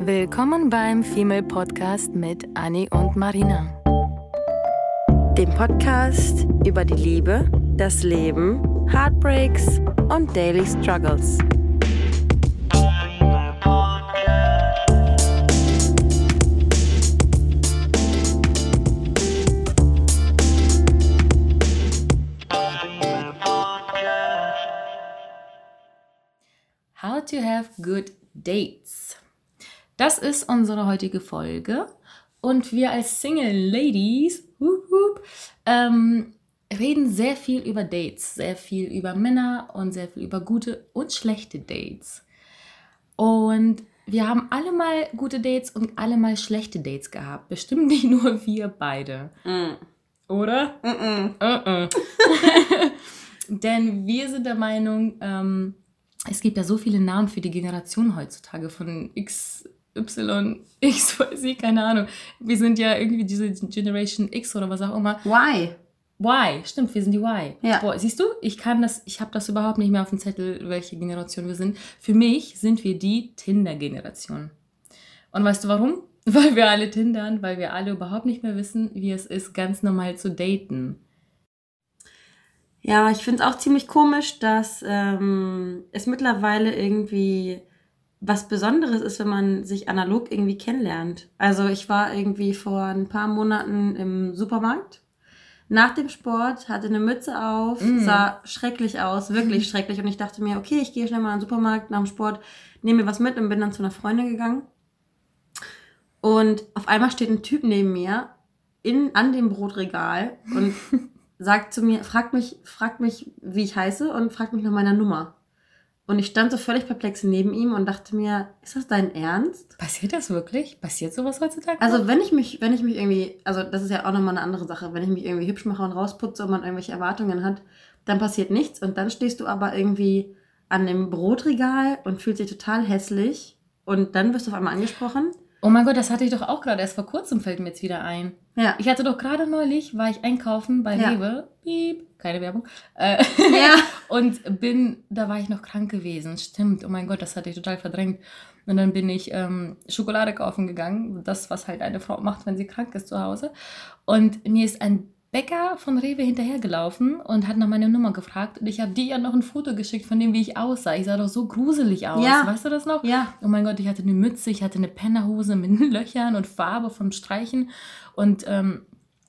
Willkommen beim Female Podcast mit Annie und Marina. Dem Podcast über die Liebe, das Leben, Heartbreaks und Daily Struggles. How to have good dates. Das ist unsere heutige Folge und wir als Single Ladies whoop, whoop, ähm, reden sehr viel über Dates, sehr viel über Männer und sehr viel über gute und schlechte Dates. Und wir haben alle mal gute Dates und alle mal schlechte Dates gehabt. Bestimmt nicht nur wir beide. Oder? Mm Uh-uh. Denn wir sind der Meinung, ähm, es gibt ja so viele Namen für die Generation heutzutage von X, Y, X, weiß ich, keine Ahnung. Wir sind ja irgendwie diese Generation X oder was auch immer. Why? Y, stimmt, wir sind die Y. Ja. Boah, siehst du, ich kann das, ich habe das überhaupt nicht mehr auf dem Zettel, welche Generation wir sind. Für mich sind wir die Tinder-Generation. Und weißt du warum? Weil wir alle tindern, weil wir alle überhaupt nicht mehr wissen, wie es ist, ganz normal zu daten. Ja, ich finde es auch ziemlich komisch, dass ähm, es mittlerweile irgendwie was Besonderes ist, wenn man sich analog irgendwie kennenlernt. Also ich war irgendwie vor ein paar Monaten im Supermarkt. Nach dem Sport, hatte eine Mütze auf, Mm. sah schrecklich aus, wirklich schrecklich. Und ich dachte mir, okay, ich gehe schnell mal in den Supermarkt nach dem Sport, nehme mir was mit und bin dann zu einer Freundin gegangen. Und auf einmal steht ein Typ neben mir in, an dem Brotregal und sagt zu mir, fragt mich, fragt mich, wie ich heiße und fragt mich nach meiner Nummer. Und ich stand so völlig perplex neben ihm und dachte mir, ist das dein Ernst? Passiert das wirklich? Passiert sowas heutzutage? Also wenn ich mich, wenn ich mich irgendwie, also das ist ja auch nochmal eine andere Sache, wenn ich mich irgendwie hübsch mache und rausputze und man irgendwelche Erwartungen hat, dann passiert nichts und dann stehst du aber irgendwie an dem Brotregal und fühlst dich total hässlich und dann wirst du auf einmal angesprochen. Oh mein Gott, das hatte ich doch auch gerade. Erst vor kurzem fällt mir jetzt wieder ein. Ja. Ich hatte doch gerade neulich, war ich einkaufen bei Ja. Rewe. Piep, keine Werbung. Äh, Ja. und bin, da war ich noch krank gewesen. Stimmt, oh mein Gott, das hatte ich total verdrängt. Und dann bin ich ähm, Schokolade kaufen gegangen. Das, was halt eine Frau macht, wenn sie krank ist zu Hause. Und mir ist ein Bäcker von Rewe hinterhergelaufen und hat nach meiner Nummer gefragt. Und ich habe dir ja noch ein Foto geschickt von dem, wie ich aussah. Ich sah doch so gruselig aus. Ja. Weißt du das noch? Ja. Oh mein Gott, ich hatte eine Mütze, ich hatte eine Pennerhose mit Löchern und Farbe vom Streichen und ähm,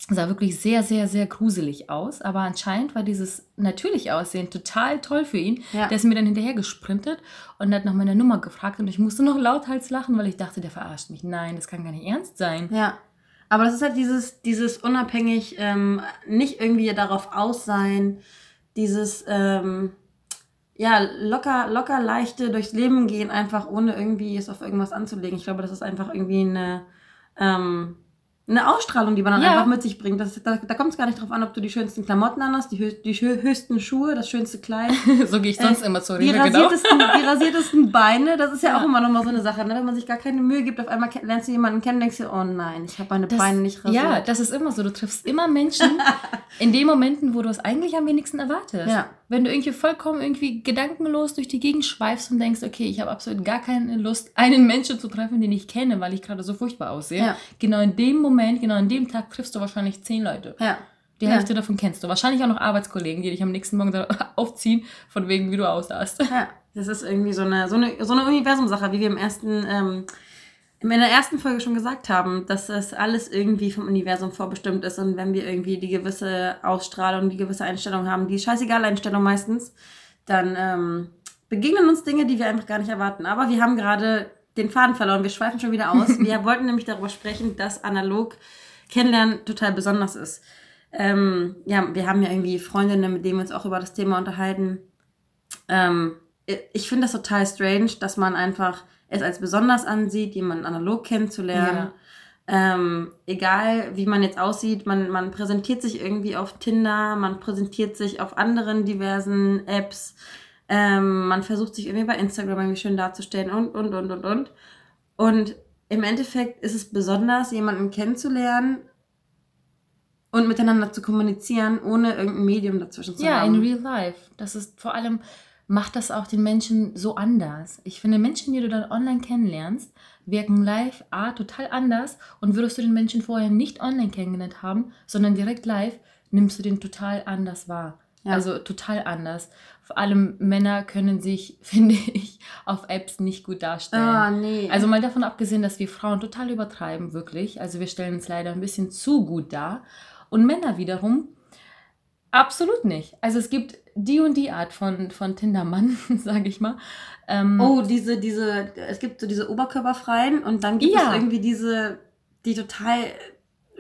sah wirklich sehr, sehr, sehr gruselig aus. Aber anscheinend war dieses natürlich Aussehen total toll für ihn. Ja. Der ist mir dann hinterher gesprintet und hat nach meiner Nummer gefragt und ich musste noch lauthals lachen, weil ich dachte, der verarscht mich. Nein, das kann gar nicht ernst sein. Ja. Aber das ist halt dieses, dieses unabhängig, ähm, nicht irgendwie darauf aus sein, dieses, ähm, ja, locker, locker leichte durchs Leben gehen, einfach ohne irgendwie es auf irgendwas anzulegen. Ich glaube, das ist einfach irgendwie eine, ähm, eine Ausstrahlung, die man dann Ja. einfach mit sich bringt. Das, da da kommt es gar nicht drauf an, ob du die schönsten Klamotten anhast, die, hö die hö- höchsten Schuhe, das schönste Kleid. so gehe ich sonst Äh, immer zur Die Rewe, genau. rasiertesten, die rasiertesten Beine, das ist ja, Ja. auch immer nochmal so eine Sache. Ne? Wenn man sich gar keine Mühe gibt, auf einmal lernst du jemanden kennen, denkst du, oh nein, ich habe meine Das- Beine nicht rasiert. Ja, das ist immer so. Du triffst immer Menschen in den Momenten, wo du es eigentlich am wenigsten erwartest. Ja. Wenn du irgendwie vollkommen irgendwie gedankenlos durch die Gegend schweifst und denkst, okay, ich habe absolut gar keine Lust, einen Menschen zu treffen, den ich kenne, weil ich gerade so furchtbar aussehe. Ja. Genau in dem Moment, genau in dem Tag triffst du wahrscheinlich zehn Leute. ja. Die Ja. Hälfte davon kennst du. Wahrscheinlich auch noch Arbeitskollegen, die dich am nächsten Morgen aufziehen, von wegen, wie du aussahst. Ja, das ist irgendwie so eine, so eine, so eine Universumsache, wie wir im ersten, ähm, in der ersten Folge schon gesagt haben, dass das alles irgendwie vom Universum vorbestimmt ist und wenn wir irgendwie die gewisse Ausstrahlung, die gewisse Einstellung haben, die scheißegal Einstellung meistens, dann ähm, begegnen uns Dinge, die wir einfach gar nicht erwarten. Aber wir haben gerade den Faden verloren, wir schweifen schon wieder aus. wir wollten nämlich darüber sprechen, dass analog Kennenlernen total besonders ist. Ähm, ja, wir haben ja irgendwie Freundinnen, mit denen wir uns auch über das Thema unterhalten. Ähm, ich finde das total strange, dass man einfach es als besonders ansieht, jemanden analog kennenzulernen. Ähm, egal wie man jetzt aussieht, man, man präsentiert sich irgendwie auf Tinder, man präsentiert sich auf anderen diversen Apps, ähm, man versucht sich irgendwie bei Instagram irgendwie schön darzustellen und, und, und, und, und. Und im Endeffekt ist es besonders, jemanden kennenzulernen und miteinander zu kommunizieren, ohne irgendein Medium dazwischen zu Ja, haben. in real life. Das ist vor allem, macht das auch den Menschen so anders. Ich finde, Menschen, die du dann online kennenlernst, wirken live A total anders und würdest du den Menschen vorher nicht online kennengelernt haben, sondern direkt live, nimmst du den total anders wahr. Ja. Also total anders. Vor allem Männer können sich, finde ich, auf Apps nicht gut darstellen. Ah, nee. Also mal davon abgesehen, dass wir Frauen total übertreiben, wirklich. Also wir stellen uns leider ein bisschen zu gut dar. Und Männer wiederum absolut nicht. Also es gibt die und die Art von, von Tindermann, sage ich mal. Ähm, oh, diese, diese, es gibt so diese Oberkörperfreien und dann gibt ja. es irgendwie diese, die total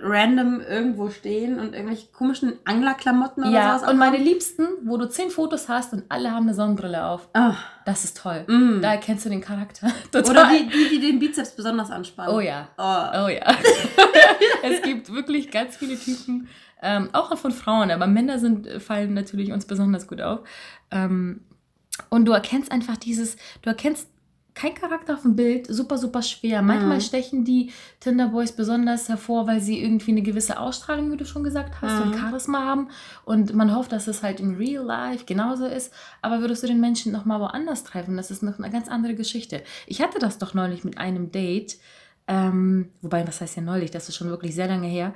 random irgendwo stehen und irgendwelche komischen Anglerklamotten oder ja, sowas. Ja, und meine Liebsten, wo du zehn Fotos hast und alle haben eine Sonnenbrille auf. Oh. Das ist toll. Mm. Da erkennst du den Charakter. Total. Oder die, die, die den Bizeps besonders anspannen. Oh ja. Oh, oh ja. es gibt wirklich ganz viele Typen, ähm, auch von Frauen, aber Männer sind, fallen natürlich uns besonders gut auf. Ähm, und du erkennst einfach dieses, du erkennst kein Charakter auf dem Bild, super, super schwer. Manchmal mhm. stechen die Tinderboys besonders hervor, weil sie irgendwie eine gewisse Ausstrahlung, wie du schon gesagt hast, mhm. und Charisma haben. Und man hofft, dass es halt im Real Life genauso ist. Aber würdest du den Menschen nochmal woanders treffen, das ist noch eine ganz andere Geschichte. Ich hatte das doch neulich mit einem Date. Ähm, wobei, was heißt ja neulich? Das ist schon wirklich sehr lange her.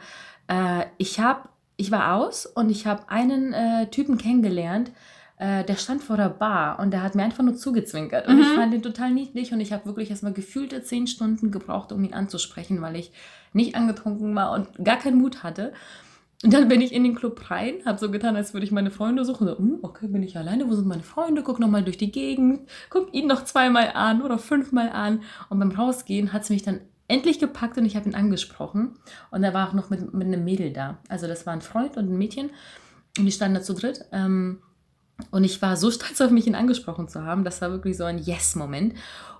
Äh, ich habe, ich war aus und ich habe einen äh, Typen kennengelernt, äh, der stand vor der Bar und der hat mir einfach nur zugezwinkert. Und mhm. ich fand ihn total niedlich und ich habe wirklich erstmal gefühlte zehn Stunden gebraucht, um ihn anzusprechen, weil ich nicht angetrunken war und gar keinen Mut hatte. Und dann bin ich in den Club rein, habe so getan, als würde ich meine Freunde suchen. So, hm, okay, bin ich alleine, wo sind meine Freunde? Guck nochmal durch die Gegend, guck ihn noch zweimal an oder fünfmal an. Und beim Rausgehen hat es mich dann endlich gepackt und ich habe ihn angesprochen. Und er war auch noch mit, mit einem Mädel da. Also das war ein Freund und ein Mädchen. Und die standen da zu dritt. Ähm, und ich war so stolz auf mich, ihn angesprochen zu haben. Das war wirklich so ein Yes-Moment.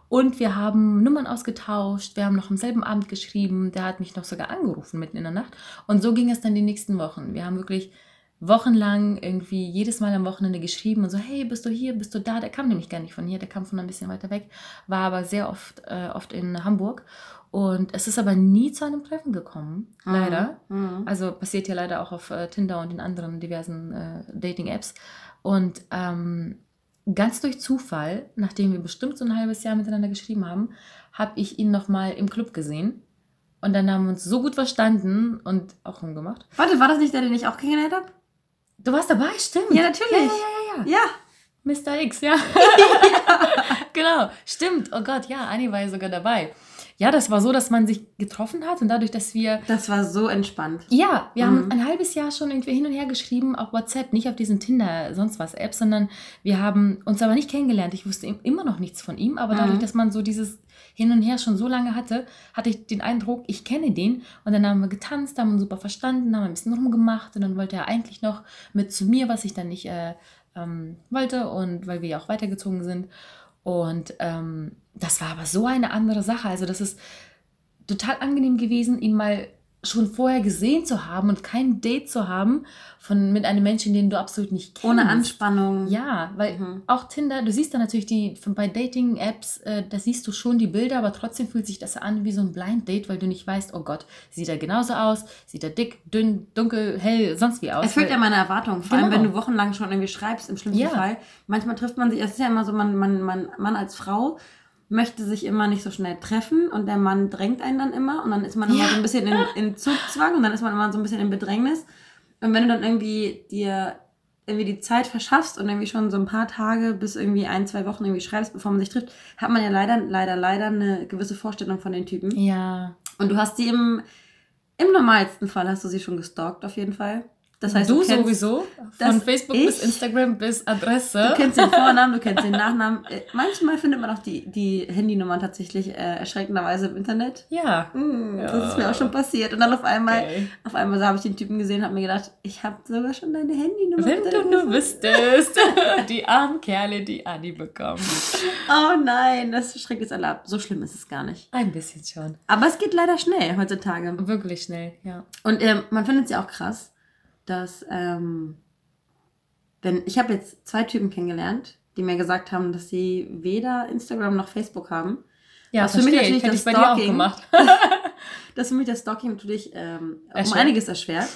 Und wir haben Nummern ausgetauscht, wir haben noch am selben Abend geschrieben, der hat mich noch sogar angerufen mitten in der Nacht. Und so ging es dann die nächsten Wochen. Wir haben wirklich wochenlang irgendwie jedes Mal am Wochenende geschrieben und so, hey, bist du hier, bist du da? Der kam nämlich gar nicht von hier, der kam von ein bisschen weiter weg, war aber sehr oft, äh, oft in Hamburg. Und es ist aber nie zu einem Treffen gekommen, mhm. leider. Mhm. Also passiert ja leider auch auf äh, Tinder und in anderen diversen äh, Dating-Apps. Und ähm, ganz durch Zufall, nachdem wir bestimmt so ein halbes Jahr miteinander geschrieben haben, habe ich ihn nochmal im Club gesehen. Und dann haben wir uns so gut verstanden und auch rumgemacht. Warte, war das nicht der, den ich auch kennengelernt habe? Du warst dabei, stimmt. Ja, natürlich. Ja, ja, ja. ja. ja. Mr. X, ja. ja. genau, stimmt. Oh Gott, ja, Annie war ja sogar dabei ja, das war so, dass man sich getroffen hat und dadurch, dass wir. Das war so entspannt. Ja, wir mhm. haben ein halbes Jahr schon irgendwie hin und her geschrieben auf WhatsApp, nicht auf diesen Tinder, sonst was App, sondern wir haben uns aber nicht kennengelernt. Ich wusste immer noch nichts von ihm, aber dadurch, mhm. dass man so dieses Hin und Her schon so lange hatte, hatte ich den Eindruck, ich kenne den. Und dann haben wir getanzt, haben uns super verstanden, haben ein bisschen rumgemacht und dann wollte er eigentlich noch mit zu mir, was ich dann nicht äh, ähm, wollte und weil wir ja auch weitergezogen sind. Und ähm, das war aber so eine andere Sache. Also das ist total angenehm gewesen, ihn mal schon vorher gesehen zu haben und kein Date zu haben von mit einem Menschen, den du absolut nicht kennst. Ohne Anspannung. Ja, weil mhm. auch Tinder, du siehst da natürlich die von, bei Dating Apps, äh, da siehst du schon die Bilder, aber trotzdem fühlt sich das an wie so ein Blind Date, weil du nicht weißt, oh Gott, sieht er genauso aus, sieht er dick, dünn, dunkel, hell, sonst wie aus. Es füllt ja meine Erwartungen, vor genau. allem wenn du wochenlang schon irgendwie schreibst, im schlimmsten ja. Fall. Manchmal trifft man sich, es ist ja immer so, man, man, man, man als Frau möchte sich immer nicht so schnell treffen und der Mann drängt einen dann immer und dann ist man ja. immer so ein bisschen in, in Zugzwang und dann ist man immer so ein bisschen in Bedrängnis. Und wenn du dann irgendwie dir irgendwie die Zeit verschaffst und irgendwie schon so ein paar Tage bis irgendwie ein, zwei Wochen irgendwie schreibst, bevor man sich trifft, hat man ja leider, leider, leider eine gewisse Vorstellung von den Typen. Ja. Und du hast sie im, im normalsten Fall hast du sie schon gestalkt, auf jeden Fall. Das heißt, du, du sowieso? Von Facebook bis Instagram bis Adresse. Du kennst den Vornamen, du kennst den Nachnamen. Äh, manchmal findet man auch die, die Handynummern tatsächlich äh, erschreckenderweise im Internet. Ja. Mm, ja. Das ist mir auch schon passiert. Und dann auf einmal, okay. auf einmal so habe ich den Typen gesehen und habe mir gedacht, ich habe sogar schon deine Handynummer. Wenn du nur wüsstest. die armen Kerle, die Anni bekommen. Oh nein, das schreckt jetzt alle ab. So schlimm ist es gar nicht. Ein bisschen schon. Aber es geht leider schnell heutzutage. Wirklich schnell, ja. Und ähm, man findet es ja auch krass dass ähm, wenn ich habe jetzt zwei Typen kennengelernt, die mir gesagt haben, dass sie weder Instagram noch Facebook haben. Ja, was für mich natürlich das Stalking, das für mich das Stalking natürlich ähm, um einiges erschwert.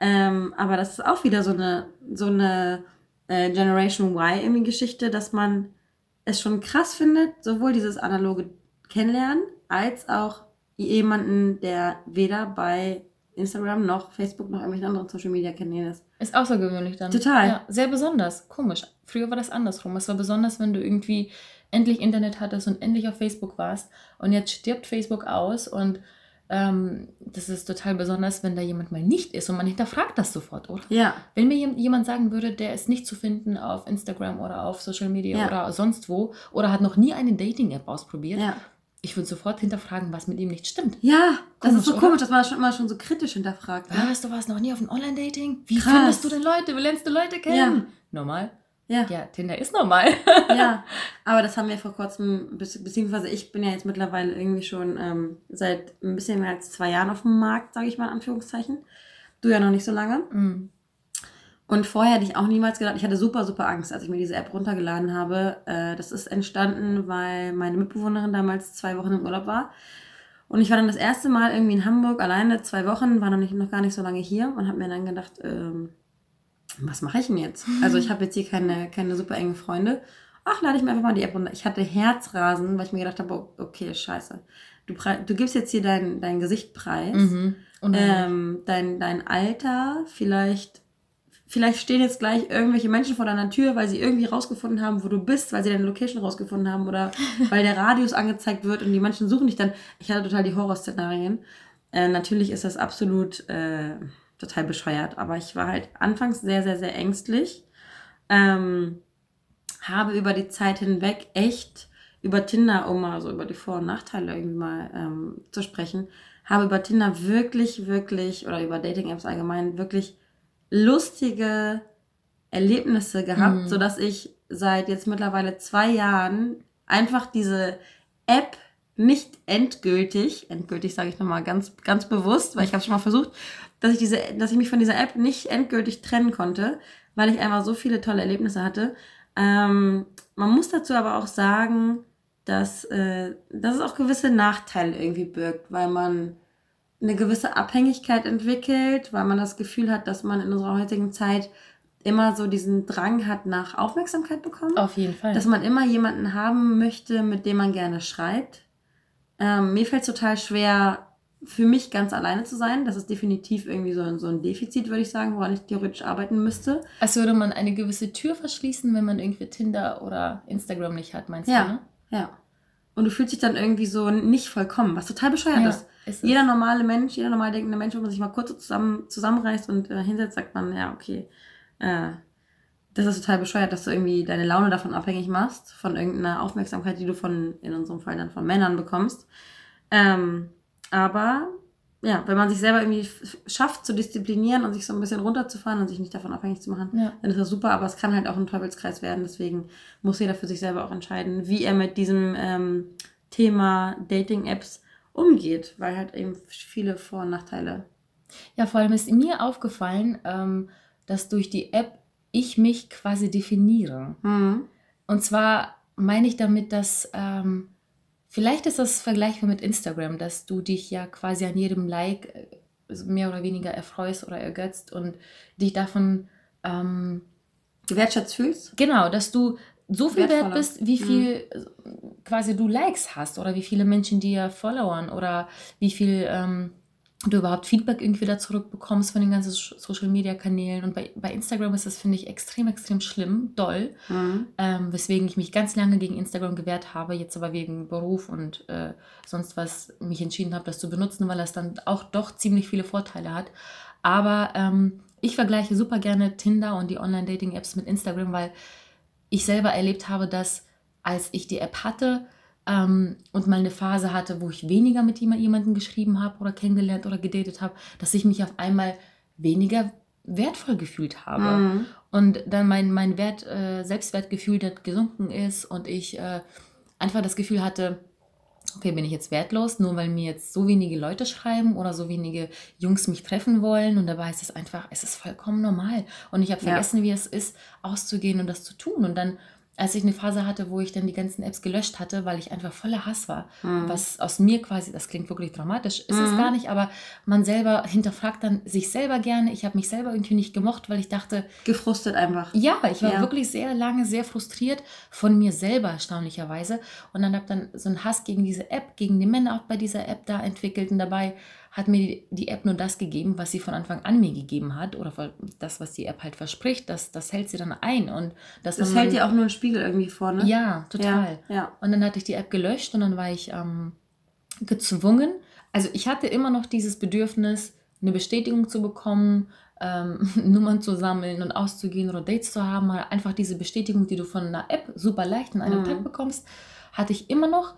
ähm, aber das ist auch wieder so eine so eine äh, Generation Y irgendwie Geschichte, dass man es schon krass findet, sowohl dieses analoge Kennenlernen als auch jemanden, der weder bei Instagram noch Facebook noch irgendwelchen anderen Social Media Kanälen ist. Ist außergewöhnlich dann. Total. Ja, sehr besonders. Komisch. Früher war das andersrum. Es war besonders, wenn du irgendwie endlich Internet hattest und endlich auf Facebook warst. Und jetzt stirbt Facebook aus und ähm, das ist total besonders, wenn da jemand mal nicht ist und man hinterfragt das sofort, oder? Ja. Wenn mir jemand sagen würde, der ist nicht zu finden auf Instagram oder auf Social Media Ja. oder sonst wo oder hat noch nie eine Dating-App ausprobiert, Ja. Ich würde sofort hinterfragen, was mit ihm nicht stimmt. Ja, das Komisch, ist so oder? komisch, dass man das schon immer schon so kritisch hinterfragt. Ne? Was, du warst noch nie auf einem Online-Dating? Wie Krass. findest du denn Leute? Wie lernst du Leute kennen? Normal. Ja. Ja, Tinder ist normal. ja, aber das haben wir vor kurzem, bezieh- beziehungsweise ich bin ja jetzt mittlerweile irgendwie schon ähm, seit ein bisschen mehr als zwei Jahren auf dem Markt, sage ich mal in Anführungszeichen. Du ja noch nicht so lange. Mm. Und vorher hätte ich auch niemals gedacht, ich hatte super, super Angst, als ich mir diese App runtergeladen habe. Äh, das ist entstanden, weil meine Mitbewohnerin damals zwei Wochen im Urlaub war. Und ich war dann das erste Mal irgendwie in Hamburg alleine, zwei Wochen, war noch, nicht, noch gar nicht so lange hier und habe mir dann gedacht, ähm, was mache ich denn jetzt? Also ich habe jetzt hier keine, keine super engen Freunde. Ach, lade ich mir einfach mal die App runter. Ich hatte Herzrasen, weil ich mir gedacht habe, oh, okay, scheiße. Du, du gibst jetzt hier dein, dein Gesicht preis Mhm. Ähm, dein, dein Alter, vielleicht, vielleicht stehen jetzt gleich irgendwelche Menschen vor deiner Tür, weil sie irgendwie rausgefunden haben, wo du bist, weil sie deine Location rausgefunden haben oder weil der Radius angezeigt wird und die Menschen suchen dich dann. Ich hatte total die Horrorszenarien. Äh, natürlich ist das absolut äh, total bescheuert, aber ich war halt anfangs sehr, sehr, sehr ängstlich. Ähm, habe über die Zeit hinweg echt über Tinder, um mal so über die Vor- und Nachteile irgendwie mal ähm, zu sprechen, habe über Tinder wirklich, wirklich, oder über Dating-Apps allgemein, wirklich lustige Erlebnisse gehabt, Mhm. sodass ich seit jetzt mittlerweile zwei Jahren einfach diese App nicht endgültig, endgültig sage ich nochmal ganz, ganz bewusst, weil ich habe schon mal versucht, dass ich diese, dass ich mich von dieser App nicht endgültig trennen konnte, weil ich einfach so viele tolle Erlebnisse hatte. Ähm, man muss dazu aber auch sagen, dass, äh, dass es auch gewisse Nachteile irgendwie birgt, weil man eine gewisse Abhängigkeit entwickelt, weil man das Gefühl hat, dass man in unserer heutigen Zeit immer so diesen Drang hat nach Aufmerksamkeit bekommen auf jeden Fall. dass man immer jemanden haben möchte, mit dem man gerne schreibt. Ähm, mir fällt es total schwer, für mich ganz alleine zu sein. Das ist definitiv irgendwie so, ein- so ein Defizit, würde ich sagen, woran ich theoretisch arbeiten müsste. Als würde man eine gewisse Tür verschließen, wenn man irgendwie Tinder oder Instagram nicht hat, meinst Ja. du, ne? Ja. Und du fühlst dich dann irgendwie so nicht vollkommen, was total bescheuert Ja, ist. Jeder normale Mensch, jeder normal denkende Mensch, wenn man sich mal kurz zusammen, zusammenreißt und äh, hinsetzt, sagt man, ja, okay, äh, das ist total bescheuert, dass du irgendwie deine Laune davon abhängig machst, von irgendeiner Aufmerksamkeit, die du von, in unserem Fall dann von Männern bekommst. Ähm, aber ja, wenn man sich selber irgendwie schafft zu disziplinieren und sich so ein bisschen runterzufahren und sich nicht davon abhängig zu machen, Ja. dann ist das super, aber es kann halt auch ein Teufelskreis werden. Deswegen muss jeder für sich selber auch entscheiden, wie er mit diesem ähm, Thema Dating-Apps umgeht, weil halt eben viele Vor- und Nachteile. Ja, vor allem ist mir aufgefallen, ähm, dass durch die App ich mich quasi definiere. Mhm. Und zwar meine ich damit, dass ähm, vielleicht ist das vergleichbar mit Instagram, dass du dich ja quasi an jedem Like äh, mehr oder weniger erfreust oder ergötzt und dich davon ähm, Gewertschätzt fühlst? Genau, dass du so viel wert bist, wie Mhm. viel äh, quasi du Likes hast oder wie viele Menschen dir followern oder wie viel ähm, du überhaupt Feedback irgendwie da zurückbekommst von den ganzen Social Media Kanälen. Und bei, bei Instagram ist das, finde ich, extrem, extrem schlimm, doll. Mhm. Ähm, weswegen ich mich ganz lange gegen Instagram gewehrt habe, jetzt aber wegen Beruf und äh, sonst was mich entschieden habe, das zu benutzen, weil das dann auch doch ziemlich viele Vorteile hat. Aber ähm, ich vergleiche super gerne Tinder und die Online-Dating-Apps mit Instagram, weil ich selber erlebt habe, dass als ich die App hatte ähm, und mal eine Phase hatte, wo ich weniger mit jemand- jemandem geschrieben habe oder kennengelernt oder gedatet habe, dass ich mich auf einmal weniger wertvoll gefühlt habe Mhm. und dann mein, mein Wert, äh, Selbstwertgefühl gesunken ist und ich äh, einfach das Gefühl hatte, okay, bin ich jetzt wertlos, nur weil mir jetzt so wenige Leute schreiben oder so wenige Jungs mich treffen wollen und dabei ist es einfach, es ist vollkommen normal und ich habe Ja. vergessen, wie es ist, auszugehen und das zu tun und dann als ich eine Phase hatte, wo ich dann die ganzen Apps gelöscht hatte, weil ich einfach voller Hass war, mhm. was aus mir quasi, das klingt wirklich dramatisch, ist mhm. es gar nicht, aber man selber hinterfragt dann sich selber gerne. Ich habe mich selber irgendwie nicht gemocht, weil ich dachte... Gefrustet einfach. Ja, ich war ja. wirklich sehr lange sehr frustriert von mir selber, erstaunlicherweise. Und dann habe dann so einen Hass gegen diese App, gegen die Männer auch bei dieser App da entwickelt und dabei hat mir die, App nur das gegeben, was sie von Anfang an mir gegeben hat oder das, was die App halt verspricht, das, das hält sie dann ein. Und das, das hält dir auch nur einen Spiegel irgendwie vor, ne? Ja, total. Ja, ja. Und dann hatte ich die App gelöscht und dann war ich ähm, gezwungen. Also ich hatte immer noch dieses Bedürfnis, eine Bestätigung zu bekommen, ähm, Nummern zu sammeln und auszugehen oder Dates zu haben. Einfach diese Bestätigung, die du von einer App super leicht in einem mhm. Tag bekommst, hatte ich immer noch.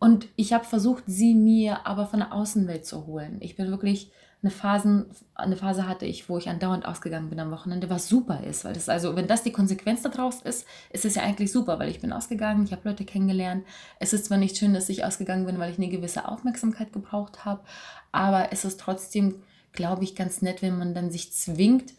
Und ich habe versucht, sie mir aber von der Außenwelt zu holen. Ich bin wirklich eine, Phasen, eine Phase hatte ich, wo ich andauernd ausgegangen bin am Wochenende, was super ist. Weil das also, wenn das die Konsequenz daraus ist, ist es ja eigentlich super, weil ich bin ausgegangen, ich habe Leute kennengelernt. Es ist zwar nicht schön, dass ich ausgegangen bin, weil ich eine gewisse Aufmerksamkeit gebraucht habe, aber es ist trotzdem, glaube ich, ganz nett, wenn man dann sich zwingt,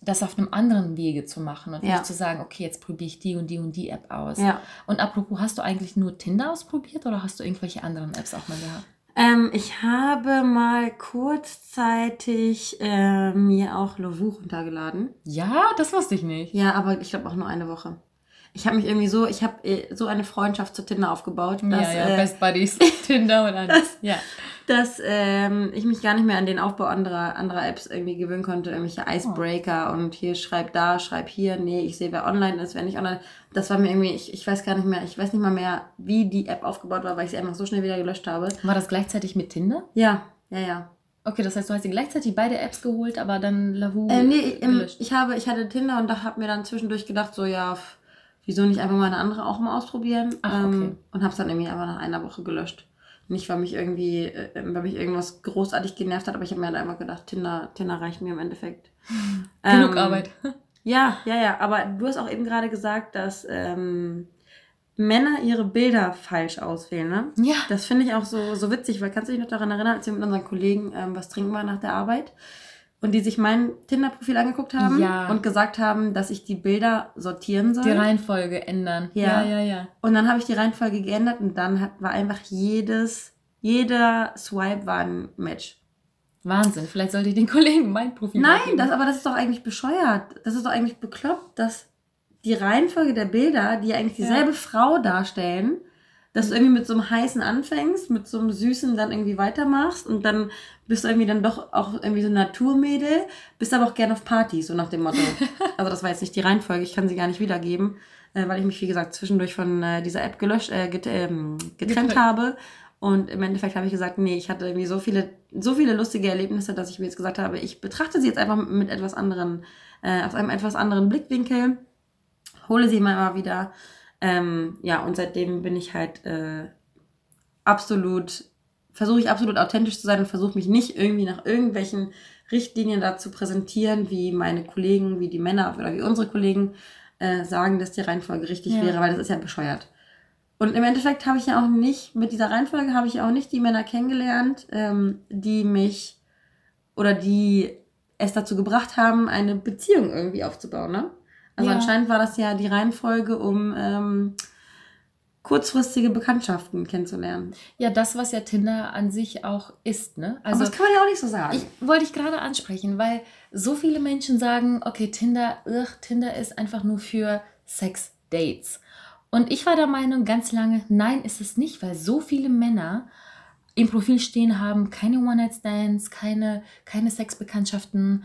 das auf einem anderen Wege zu machen und ja. nicht zu sagen, okay, jetzt probiere ich die und die und die App aus. Ja. Und apropos, hast du eigentlich nur Tinder ausprobiert oder hast du irgendwelche anderen Apps auch mal gehabt? Ähm, ich habe mal kurzzeitig äh, mir auch Lovoo runtergeladen. Ja, das wusste ich nicht. Ja, aber ich glaube auch nur eine Woche. Ich habe mich irgendwie so, ich habe äh, so eine Freundschaft zu Tinder aufgebaut. Dass, ja, ja, äh, Best Buddies, Tinder und alles. ja dass ähm, ich mich gar nicht mehr an den Aufbau anderer, anderer Apps irgendwie gewöhnen konnte. Irgendwelche Icebreaker oh. und hier schreib da, schreib hier. Nee, ich sehe, wer online ist, wer nicht online. Das war mir irgendwie, ich, ich weiß gar nicht mehr, ich weiß nicht mal mehr, wie die App aufgebaut war, weil ich sie einfach so schnell wieder gelöscht habe. War das gleichzeitig mit Tinder? Ja, ja, ja. Okay, das heißt, du hast dir gleichzeitig beide Apps geholt, aber dann Lavu. Äh, nee, gelöscht. ich habe, ich hatte Tinder und da habe mir dann zwischendurch gedacht, so ja, wieso nicht einfach mal eine andere auch mal ausprobieren? Ach, okay. Ähm, und habe es dann irgendwie einfach nach einer Woche gelöscht. Nicht, weil mich irgendwie, äh, weil mich irgendwas großartig genervt hat, aber ich habe mir halt einfach gedacht, Tinder, Tinder reicht mir im Endeffekt. Genug ähm, Arbeit. Ja, ja, ja. Aber du hast auch eben gerade gesagt, dass ähm, Männer ihre Bilder falsch auswählen, ne? Ja. Das finde ich auch so, so witzig, weil kannst du dich noch daran erinnern, als wir mit unseren Kollegen ähm, was trinken waren nach der Arbeit? Und die sich mein Tinder-Profil angeguckt haben ja. und gesagt haben, dass ich die Bilder sortieren soll. Die Reihenfolge ändern. Ja, ja, ja. ja. Und dann habe ich die Reihenfolge geändert und dann hat, war einfach jedes, jeder Swipe war ein Match. Wahnsinn, vielleicht sollte ich den Kollegen mein Profil Nein, das, aber das ist doch eigentlich bescheuert. Das ist doch eigentlich bekloppt, dass die Reihenfolge der Bilder, die eigentlich dieselbe ja. Frau darstellen, dass du irgendwie mit so einem heißen anfängst, mit so einem süßen dann irgendwie weitermachst und dann bist du irgendwie dann doch auch irgendwie so ein Naturmädel, bist aber auch gerne auf Partys, so nach dem Motto. also das war jetzt nicht die Reihenfolge, ich kann sie gar nicht wiedergeben, äh, weil ich mich, wie gesagt, zwischendurch von äh, dieser App gelöscht, äh, get, ähm, getrennt habe. Und im Endeffekt habe ich gesagt, nee, ich hatte irgendwie so viele, so viele lustige Erlebnisse, dass ich mir jetzt gesagt habe, ich betrachte sie jetzt einfach mit etwas anderen, äh, aus einem etwas anderen Blickwinkel, hole sie mal wieder ähm, ja, und seitdem bin ich halt äh, absolut, versuche ich absolut authentisch zu sein und versuche mich nicht irgendwie nach irgendwelchen Richtlinien dazu präsentieren, wie meine Kollegen, wie die Männer oder wie unsere Kollegen äh, sagen, dass die Reihenfolge richtig ja. wäre, weil das ist ja bescheuert. Und im Endeffekt habe ich ja auch nicht, mit dieser Reihenfolge habe ich auch nicht die Männer kennengelernt, ähm, die mich oder die es dazu gebracht haben, eine Beziehung irgendwie aufzubauen, ne? Also ja. anscheinend war das ja die Reihenfolge, um ähm, kurzfristige Bekanntschaften kennenzulernen. Ja, das, was ja Tinder an sich auch ist, ne? Also, Aber das kann man ja auch nicht so sagen. Ich wollte ich gerade ansprechen, weil so viele Menschen sagen, okay, Tinder, ugh, Tinder ist einfach nur für Sex-Dates. Und ich war der Meinung ganz lange, nein, ist es nicht, weil so viele Männer im Profil stehen haben, keine One-Night-Stands, keine, keine Sexbekanntschaften,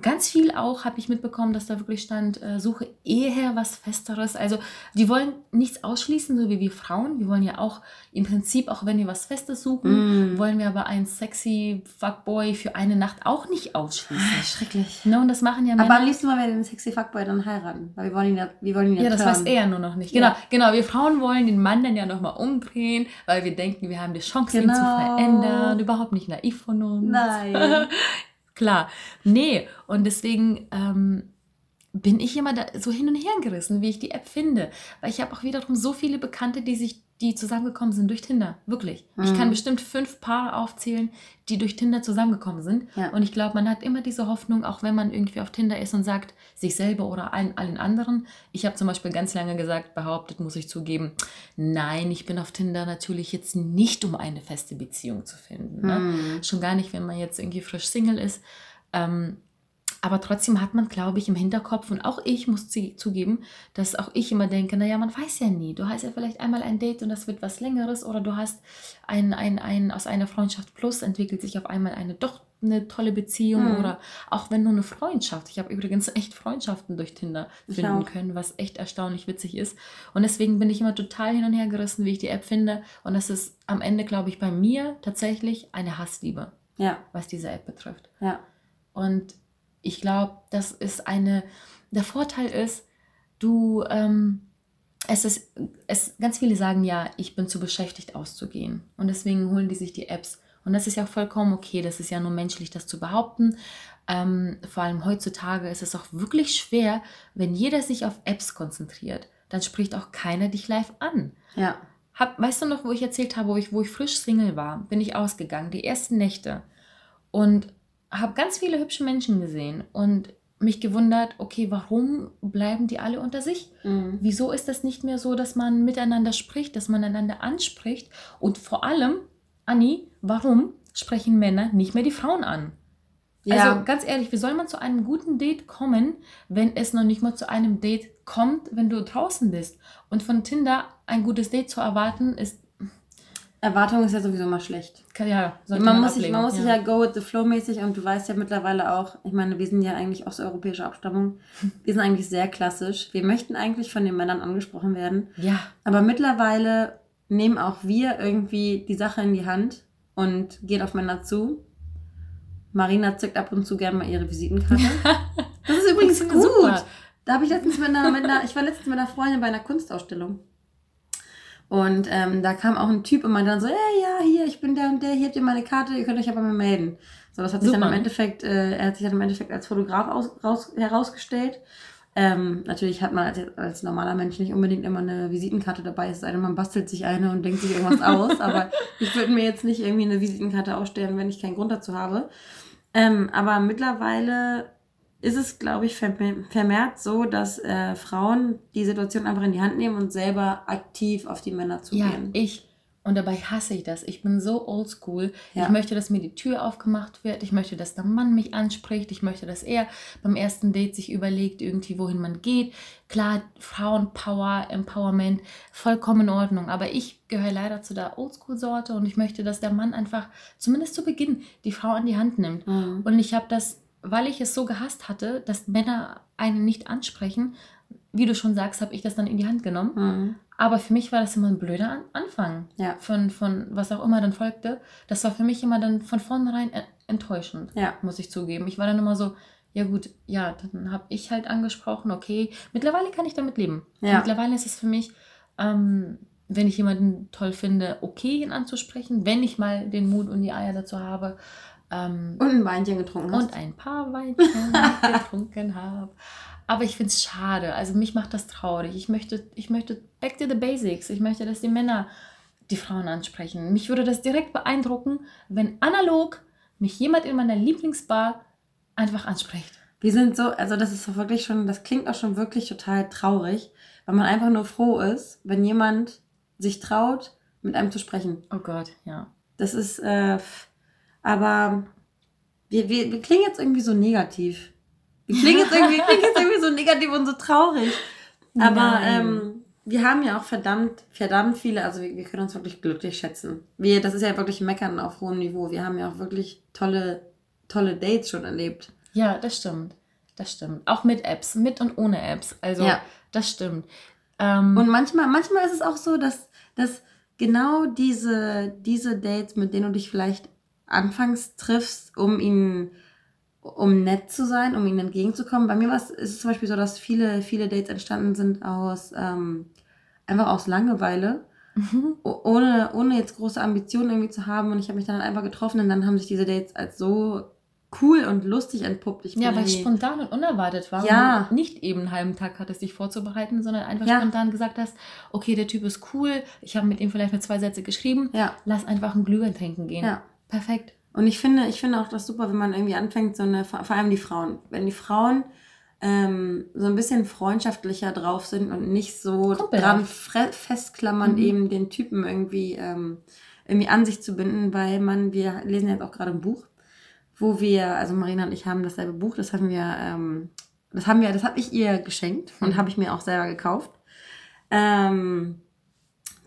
ganz viel auch habe ich mitbekommen, dass da wirklich stand, äh, suche eher was Festeres. Also die wollen nichts ausschließen, so wie wir Frauen. Wir wollen ja auch im Prinzip, auch wenn wir was Festes suchen, mm. wollen wir aber einen sexy Fuckboy für eine Nacht auch nicht ausschließen. Ah, schrecklich. Ne, und das machen ja Männer. Aber am liebsten mal wir den sexy Fuckboy dann heiraten, weil wir wollen ihn ja, wir wollen ihn ja Ja, das weiß er nur noch nicht. Genau, ja. genau. Wir Frauen wollen den Mann dann ja nochmal umdrehen, weil wir denken, wir haben die Chance, genau. ihn zu genau. verändern. Überhaupt nicht naiv von uns. Nein. Klar. Nee, und deswegen ähm, bin ich immer so hin und her gerissen, wie ich die App finde. Weil ich habe auch wiederum so viele Bekannte, die sich die zusammengekommen sind durch Tinder. Wirklich. Mhm. Ich kann bestimmt fünf Paare aufzählen, die durch Tinder zusammengekommen sind. Ja. Und ich glaube, man hat immer diese Hoffnung, auch wenn man irgendwie auf Tinder ist und sagt, sich selber oder allen, allen anderen. Ich habe zum Beispiel ganz lange gesagt, behauptet, muss ich zugeben, nein, ich bin auf Tinder natürlich jetzt nicht, um eine feste Beziehung zu finden. Ne? Mhm. Schon gar nicht, wenn man jetzt irgendwie frisch Single ist. Ähm, aber trotzdem hat man, glaube ich, im Hinterkopf und auch ich muss zugeben, dass auch ich immer denke, naja, man weiß ja nie. Du hast ja vielleicht einmal ein Date und das wird was Längeres oder du hast ein, ein, ein aus einer Freundschaft plus entwickelt sich auf einmal eine doch eine tolle Beziehung mhm. oder auch wenn nur eine Freundschaft. Ich habe übrigens echt Freundschaften durch Tinder finden können, was echt erstaunlich witzig ist. Und deswegen bin ich immer total hin und her gerissen, wie ich die App finde. Und das ist am Ende, glaube ich, bei mir tatsächlich eine Hassliebe, ja. was diese App betrifft. Ja. Und ich glaube, das ist eine, der Vorteil ist, du, ähm, es ist, es, ganz viele sagen ja, ich bin zu beschäftigt auszugehen. Und deswegen holen die sich die Apps. Und das ist ja vollkommen okay, das ist ja nur menschlich, das zu behaupten. Ähm, vor allem heutzutage ist es auch wirklich schwer, wenn jeder sich auf Apps konzentriert, dann spricht auch keiner dich live an. Ja. Hab, weißt du noch, wo ich erzählt habe, wo ich, wo ich frisch Single war, bin ich ausgegangen, die ersten Nächte. Und habe ganz viele hübsche Menschen gesehen und mich gewundert, okay, warum bleiben die alle unter sich? Mhm. Wieso ist das nicht mehr so, dass man miteinander spricht, dass man einander anspricht? Und vor allem, Anni, warum sprechen Männer nicht mehr die Frauen an? Ja. Also ganz ehrlich, wie soll man zu einem guten Date kommen, wenn es noch nicht mal zu einem Date kommt, wenn du draußen bist? Und von Tinder ein gutes Date zu erwarten, ist Erwartung ist ja sowieso mal schlecht. Ja, man, man, muss sich, man muss ja. sich ja go with the flow mäßig und du weißt ja mittlerweile auch, ich meine, wir sind ja eigentlich aus europäischer Abstammung, wir sind eigentlich sehr klassisch. Wir möchten eigentlich von den Männern angesprochen werden. Ja. Aber mittlerweile nehmen auch wir irgendwie die Sache in die Hand und gehen auf Männer zu. Marina zückt ab und zu gerne mal ihre Visitenkarte. Das ist übrigens das gut. Super. Da habe ich letztens mit einer, mit einer, ich war letztens mit einer Freundin bei einer Kunstausstellung. Und ähm, da kam auch ein Typ und meinte dann so, hey, ja, hier, ich bin der und der, hier habt ihr meine Karte, ihr könnt euch aber mal melden. So, das hat sich Super. dann im Endeffekt, äh, er hat sich dann im Endeffekt als Fotograf aus, raus, herausgestellt. Ähm, natürlich hat man als, als normaler Mensch nicht unbedingt immer eine Visitenkarte dabei, es sei denn, man bastelt sich eine und denkt sich irgendwas aus. Aber ich würde mir jetzt nicht irgendwie eine Visitenkarte ausstellen, wenn ich keinen Grund dazu habe. Ähm, aber mittlerweile ist es, glaube ich, vermehrt so, dass äh, Frauen die Situation einfach in die Hand nehmen und selber aktiv auf die Männer zugehen. Ja, ich. Und dabei hasse ich das. Ich bin so oldschool. Ja. Ich möchte, dass mir die Tür aufgemacht wird. Ich möchte, dass der Mann mich anspricht. Ich möchte, dass er beim ersten Date sich überlegt, irgendwie, wohin man geht. Klar, Frauenpower, Empowerment, vollkommen in Ordnung. Aber ich gehöre leider zu der Oldschool-Sorte und ich möchte, dass der Mann einfach, zumindest zu Beginn, die Frau an die Hand nimmt. Mhm. Und ich habe das weil ich es so gehasst hatte, dass Männer einen nicht ansprechen, wie du schon sagst, habe ich das dann in die Hand genommen. Mhm. Aber für mich war das immer ein blöder An Anfang ja. von, von was auch immer dann folgte. Das war für mich immer dann von vornherein enttäuschend, ja. muss ich zugeben. Ich war dann immer so, ja gut, ja, dann habe ich halt angesprochen, okay. Mittlerweile kann ich damit leben. Ja. Mittlerweile ist es für mich, ähm, wenn ich jemanden toll finde, okay, ihn anzusprechen, wenn ich mal den Mut und die Eier dazu habe. Ähm, und ein Weinchen getrunken hast. Und ein paar Weinchen getrunken habe. Aber ich finde es schade. Also mich macht das traurig. Ich möchte, ich möchte back to the basics. Ich möchte, dass die Männer die Frauen ansprechen. Mich würde das direkt beeindrucken, wenn analog mich jemand in meiner Lieblingsbar einfach anspricht. Wir sind so, also das ist wirklich schon, das klingt auch schon wirklich total traurig, weil man einfach nur froh ist, wenn jemand sich traut, mit einem zu sprechen. Oh Gott, ja. Das ist, äh, aber wir, wir, wir klingen jetzt irgendwie so negativ. Wir klingen jetzt irgendwie, klingen jetzt irgendwie so negativ und so traurig. Aber ähm, wir haben ja auch verdammt, verdammt viele, also wir, wir, können uns wirklich glücklich schätzen. Wir, das ist ja wirklich Meckern auf hohem Niveau. Wir haben ja auch wirklich tolle, tolle Dates schon erlebt. Ja, das stimmt. Das stimmt. Auch mit Apps, mit und ohne Apps. Also, ja. das stimmt. Ähm, und manchmal, manchmal ist es auch so, dass, dass genau diese, diese Dates, mit denen du dich vielleicht anfangs triffst, um ihn, um nett zu sein, um ihnen entgegenzukommen. Bei mir war es, ist es zum Beispiel so, dass viele, viele Dates entstanden sind aus, ähm, einfach aus Langeweile. Mhm. Ohne, ohne jetzt große Ambitionen irgendwie zu haben. Und ich habe mich dann einfach getroffen und dann haben sich diese Dates als so cool und lustig entpuppt. Ich ja, weil es spontan und unerwartet war. Ja. Und du nicht eben einen halben Tag hattest, dich vorzubereiten, sondern einfach Ja. spontan gesagt hast, okay, der Typ ist cool, ich habe mit ihm vielleicht nur zwei Sätze geschrieben, Ja. lass einfach einen Glühwein trinken gehen. Ja. Perfekt. Und ich finde, ich finde auch das super, wenn man irgendwie anfängt, so eine, vor allem die Frauen, wenn die Frauen ähm, so ein bisschen freundschaftlicher drauf sind und nicht so Kumpelhaft. dran festklammern, Mhm. eben den Typen irgendwie, ähm, irgendwie an sich zu binden, weil man, wir lesen jetzt auch gerade ein Buch, wo wir, also Marina und ich haben dasselbe Buch, das haben wir, ähm, das haben wir, das habe ich ihr geschenkt und Mhm. habe ich mir auch selber gekauft. Ähm,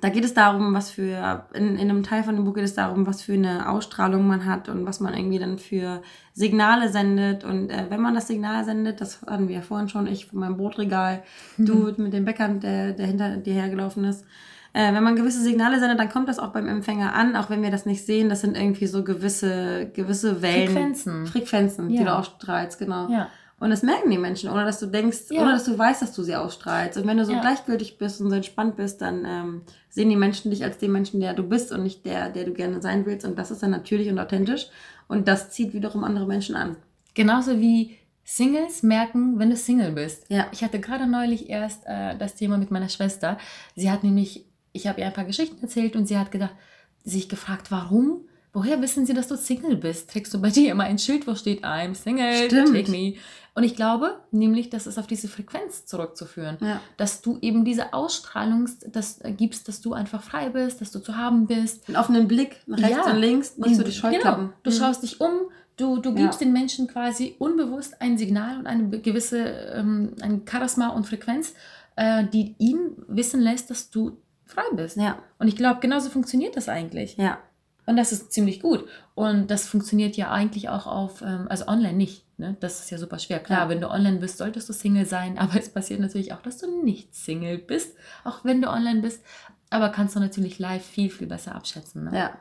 da geht es darum, was für, in, in einem Teil von dem Buch geht es darum, was für eine Ausstrahlung man hat und was man irgendwie dann für Signale sendet. Und äh, wenn man das Signal sendet, das hatten wir ja vorhin schon, ich von meinem Brotregal, du mit dem Bäcker, der, der hinter dir hergelaufen ist. Äh, wenn man gewisse Signale sendet, dann kommt das auch beim Empfänger an, auch wenn wir das nicht sehen. Das sind irgendwie so gewisse, gewisse Wellen. Frequenzen. Frequenzen, die Ja. du ausstrahlst, genau. Ja. Und das merken die Menschen, ohne dass du denkst, Ja. ohne dass du weißt, dass du sie ausstrahlst. Und wenn du so Ja. gleichgültig bist und so entspannt bist, dann ähm, sehen die Menschen dich als den Menschen, der du bist und nicht der, der du gerne sein willst. Und das ist dann natürlich und authentisch. Und das zieht wiederum andere Menschen an. Genauso wie Singles merken, wenn du Single bist. Ja. Ich hatte gerade neulich erst äh, das Thema mit meiner Schwester. Sie hat nämlich, ich habe ihr ein paar Geschichten erzählt und sie hat gedacht, sich gefragt, warum? Woher wissen sie, dass du Single bist? Trägst du bei dir immer ein Schild, wo steht I'm Single, Stimmt. take me. Und ich glaube nämlich, das ist auf diese Frequenz zurückzuführen. Ja. Dass du eben diese Ausstrahlung das, gibst, dass du einfach frei bist, dass du zu haben bist. Einen offenen Blick nach rechts Ja. und links, nicht so die Genau. Scheuklappen. Du Mhm. schaust dich um, du, du Ja. gibst den Menschen quasi unbewusst ein Signal und eine gewisse ähm, ein Charisma und Frequenz, äh, die ihn wissen lässt, dass du frei bist. Ja, Und ich glaube, genauso funktioniert das eigentlich. ja, Und das ist ziemlich gut. Und das funktioniert ja eigentlich auch auf, ähm, also online nicht. Ne? Das ist ja super schwer. Klar, Ja. wenn du online bist, solltest du Single sein, aber es passiert natürlich auch, dass du nicht Single bist, auch wenn du online bist. Aber kannst du natürlich live viel, viel besser abschätzen. Ne? ja.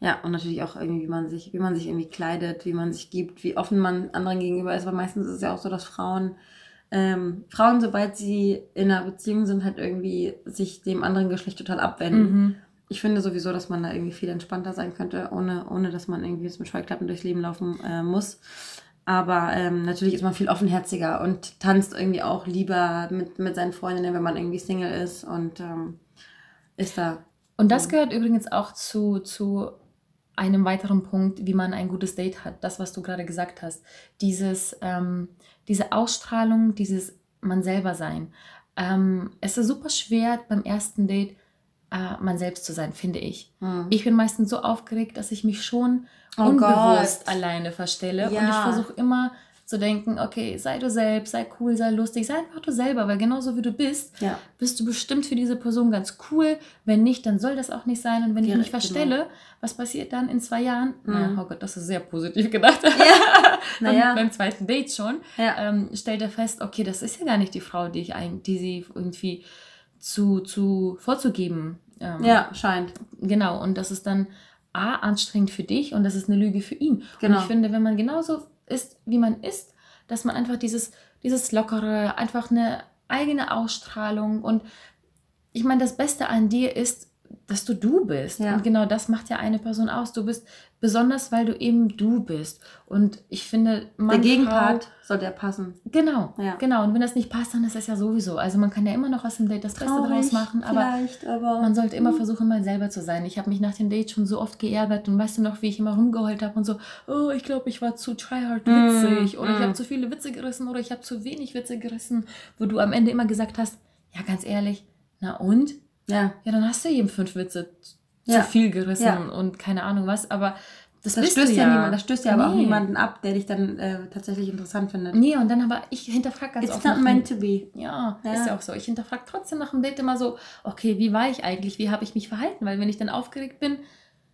Ja, und natürlich auch irgendwie, wie man sich, wie man sich irgendwie kleidet, wie man sich gibt, wie offen man anderen gegenüber ist. Weil meistens ist es ja auch so, dass Frauen, ähm, Frauen, sobald sie in einer Beziehung sind, halt irgendwie sich dem anderen Geschlecht total abwenden. Mhm. Ich finde sowieso, dass man da irgendwie viel entspannter sein könnte, ohne, ohne dass man irgendwie jetzt mit Scheuklappen durchs Leben laufen äh, muss. Aber ähm, natürlich ist man viel offenherziger und tanzt irgendwie auch lieber mit, mit seinen Freundinnen, wenn man irgendwie Single ist und ähm, ist da. Und das gehört übrigens auch zu, zu einem weiteren Punkt, wie man ein gutes Date hat. Das, was du gerade gesagt hast. Dieses, ähm, diese Ausstrahlung, dieses man selber sein. Ähm, es ist super schwer beim ersten Date äh, man selbst zu sein, finde ich. Hm. Ich bin meistens so aufgeregt, dass ich mich schon Oh unbewusst Gott. alleine verstelle. Und ich Ja. versuche immer zu denken, okay, sei du selbst, sei cool, sei lustig, sei einfach du selber, weil genauso wie du bist, Ja. bist du bestimmt für diese Person ganz cool. Wenn nicht, dann soll das auch nicht sein. Und wenn ich Ja, mich genau. verstelle, was passiert dann in zwei Jahren? Mhm. Na, oh Gott, das ist sehr positiv gedacht. Ja. Naja. beim zweiten Date schon, Ja. ähm, stellt er fest, okay, das ist ja gar nicht die Frau, die ich eigentlich, die sie irgendwie zu, zu vorzugeben. Ähm, ja, scheint. Genau, und das ist dann A, anstrengend für dich und das ist eine Lüge für ihn. Genau. Und ich finde, wenn man genauso ist, wie man ist, dass man einfach dieses, dieses Lockere, einfach eine eigene Ausstrahlung und ich meine, das Beste an dir ist, dass du du bist. Ja. Und genau das macht ja eine Person aus. Du bist besonders, weil du eben du bist. Und ich finde, Mann, Der Frau, Gegenpart soll der passen. Genau, Ja. genau. Und wenn das nicht passt, dann ist das ja sowieso. Also man kann ja immer noch aus dem Date das Beste draus machen, aber aber man sollte immer versuchen, mal selber zu sein. Ich habe mich nach dem Date schon so oft geärgert und weißt du noch, wie ich immer rumgeheult habe und so, oh, ich glaube, ich war zu tryhard Mm, witzig oder ich mm. habe zu viele Witze gerissen oder ich habe zu wenig Witze gerissen, wo du am Ende immer gesagt hast, ja, ganz ehrlich, na und? Ja, Ja, dann hast du eben fünf Witze zu Ja. viel gerissen Ja. und keine Ahnung was, aber das, das stößt ja, ja. niemand, das stößt ja aber auch Nee. niemanden ab, der dich dann äh, tatsächlich interessant findet. Nee, und dann aber, ich hinterfrage ganz It's oft not nach meant to be. Ja, Ja. ist ja auch so. Ich hinterfrage trotzdem nach dem Date immer so, okay, wie war ich eigentlich? Wie habe ich mich verhalten? Weil wenn ich dann aufgeregt bin,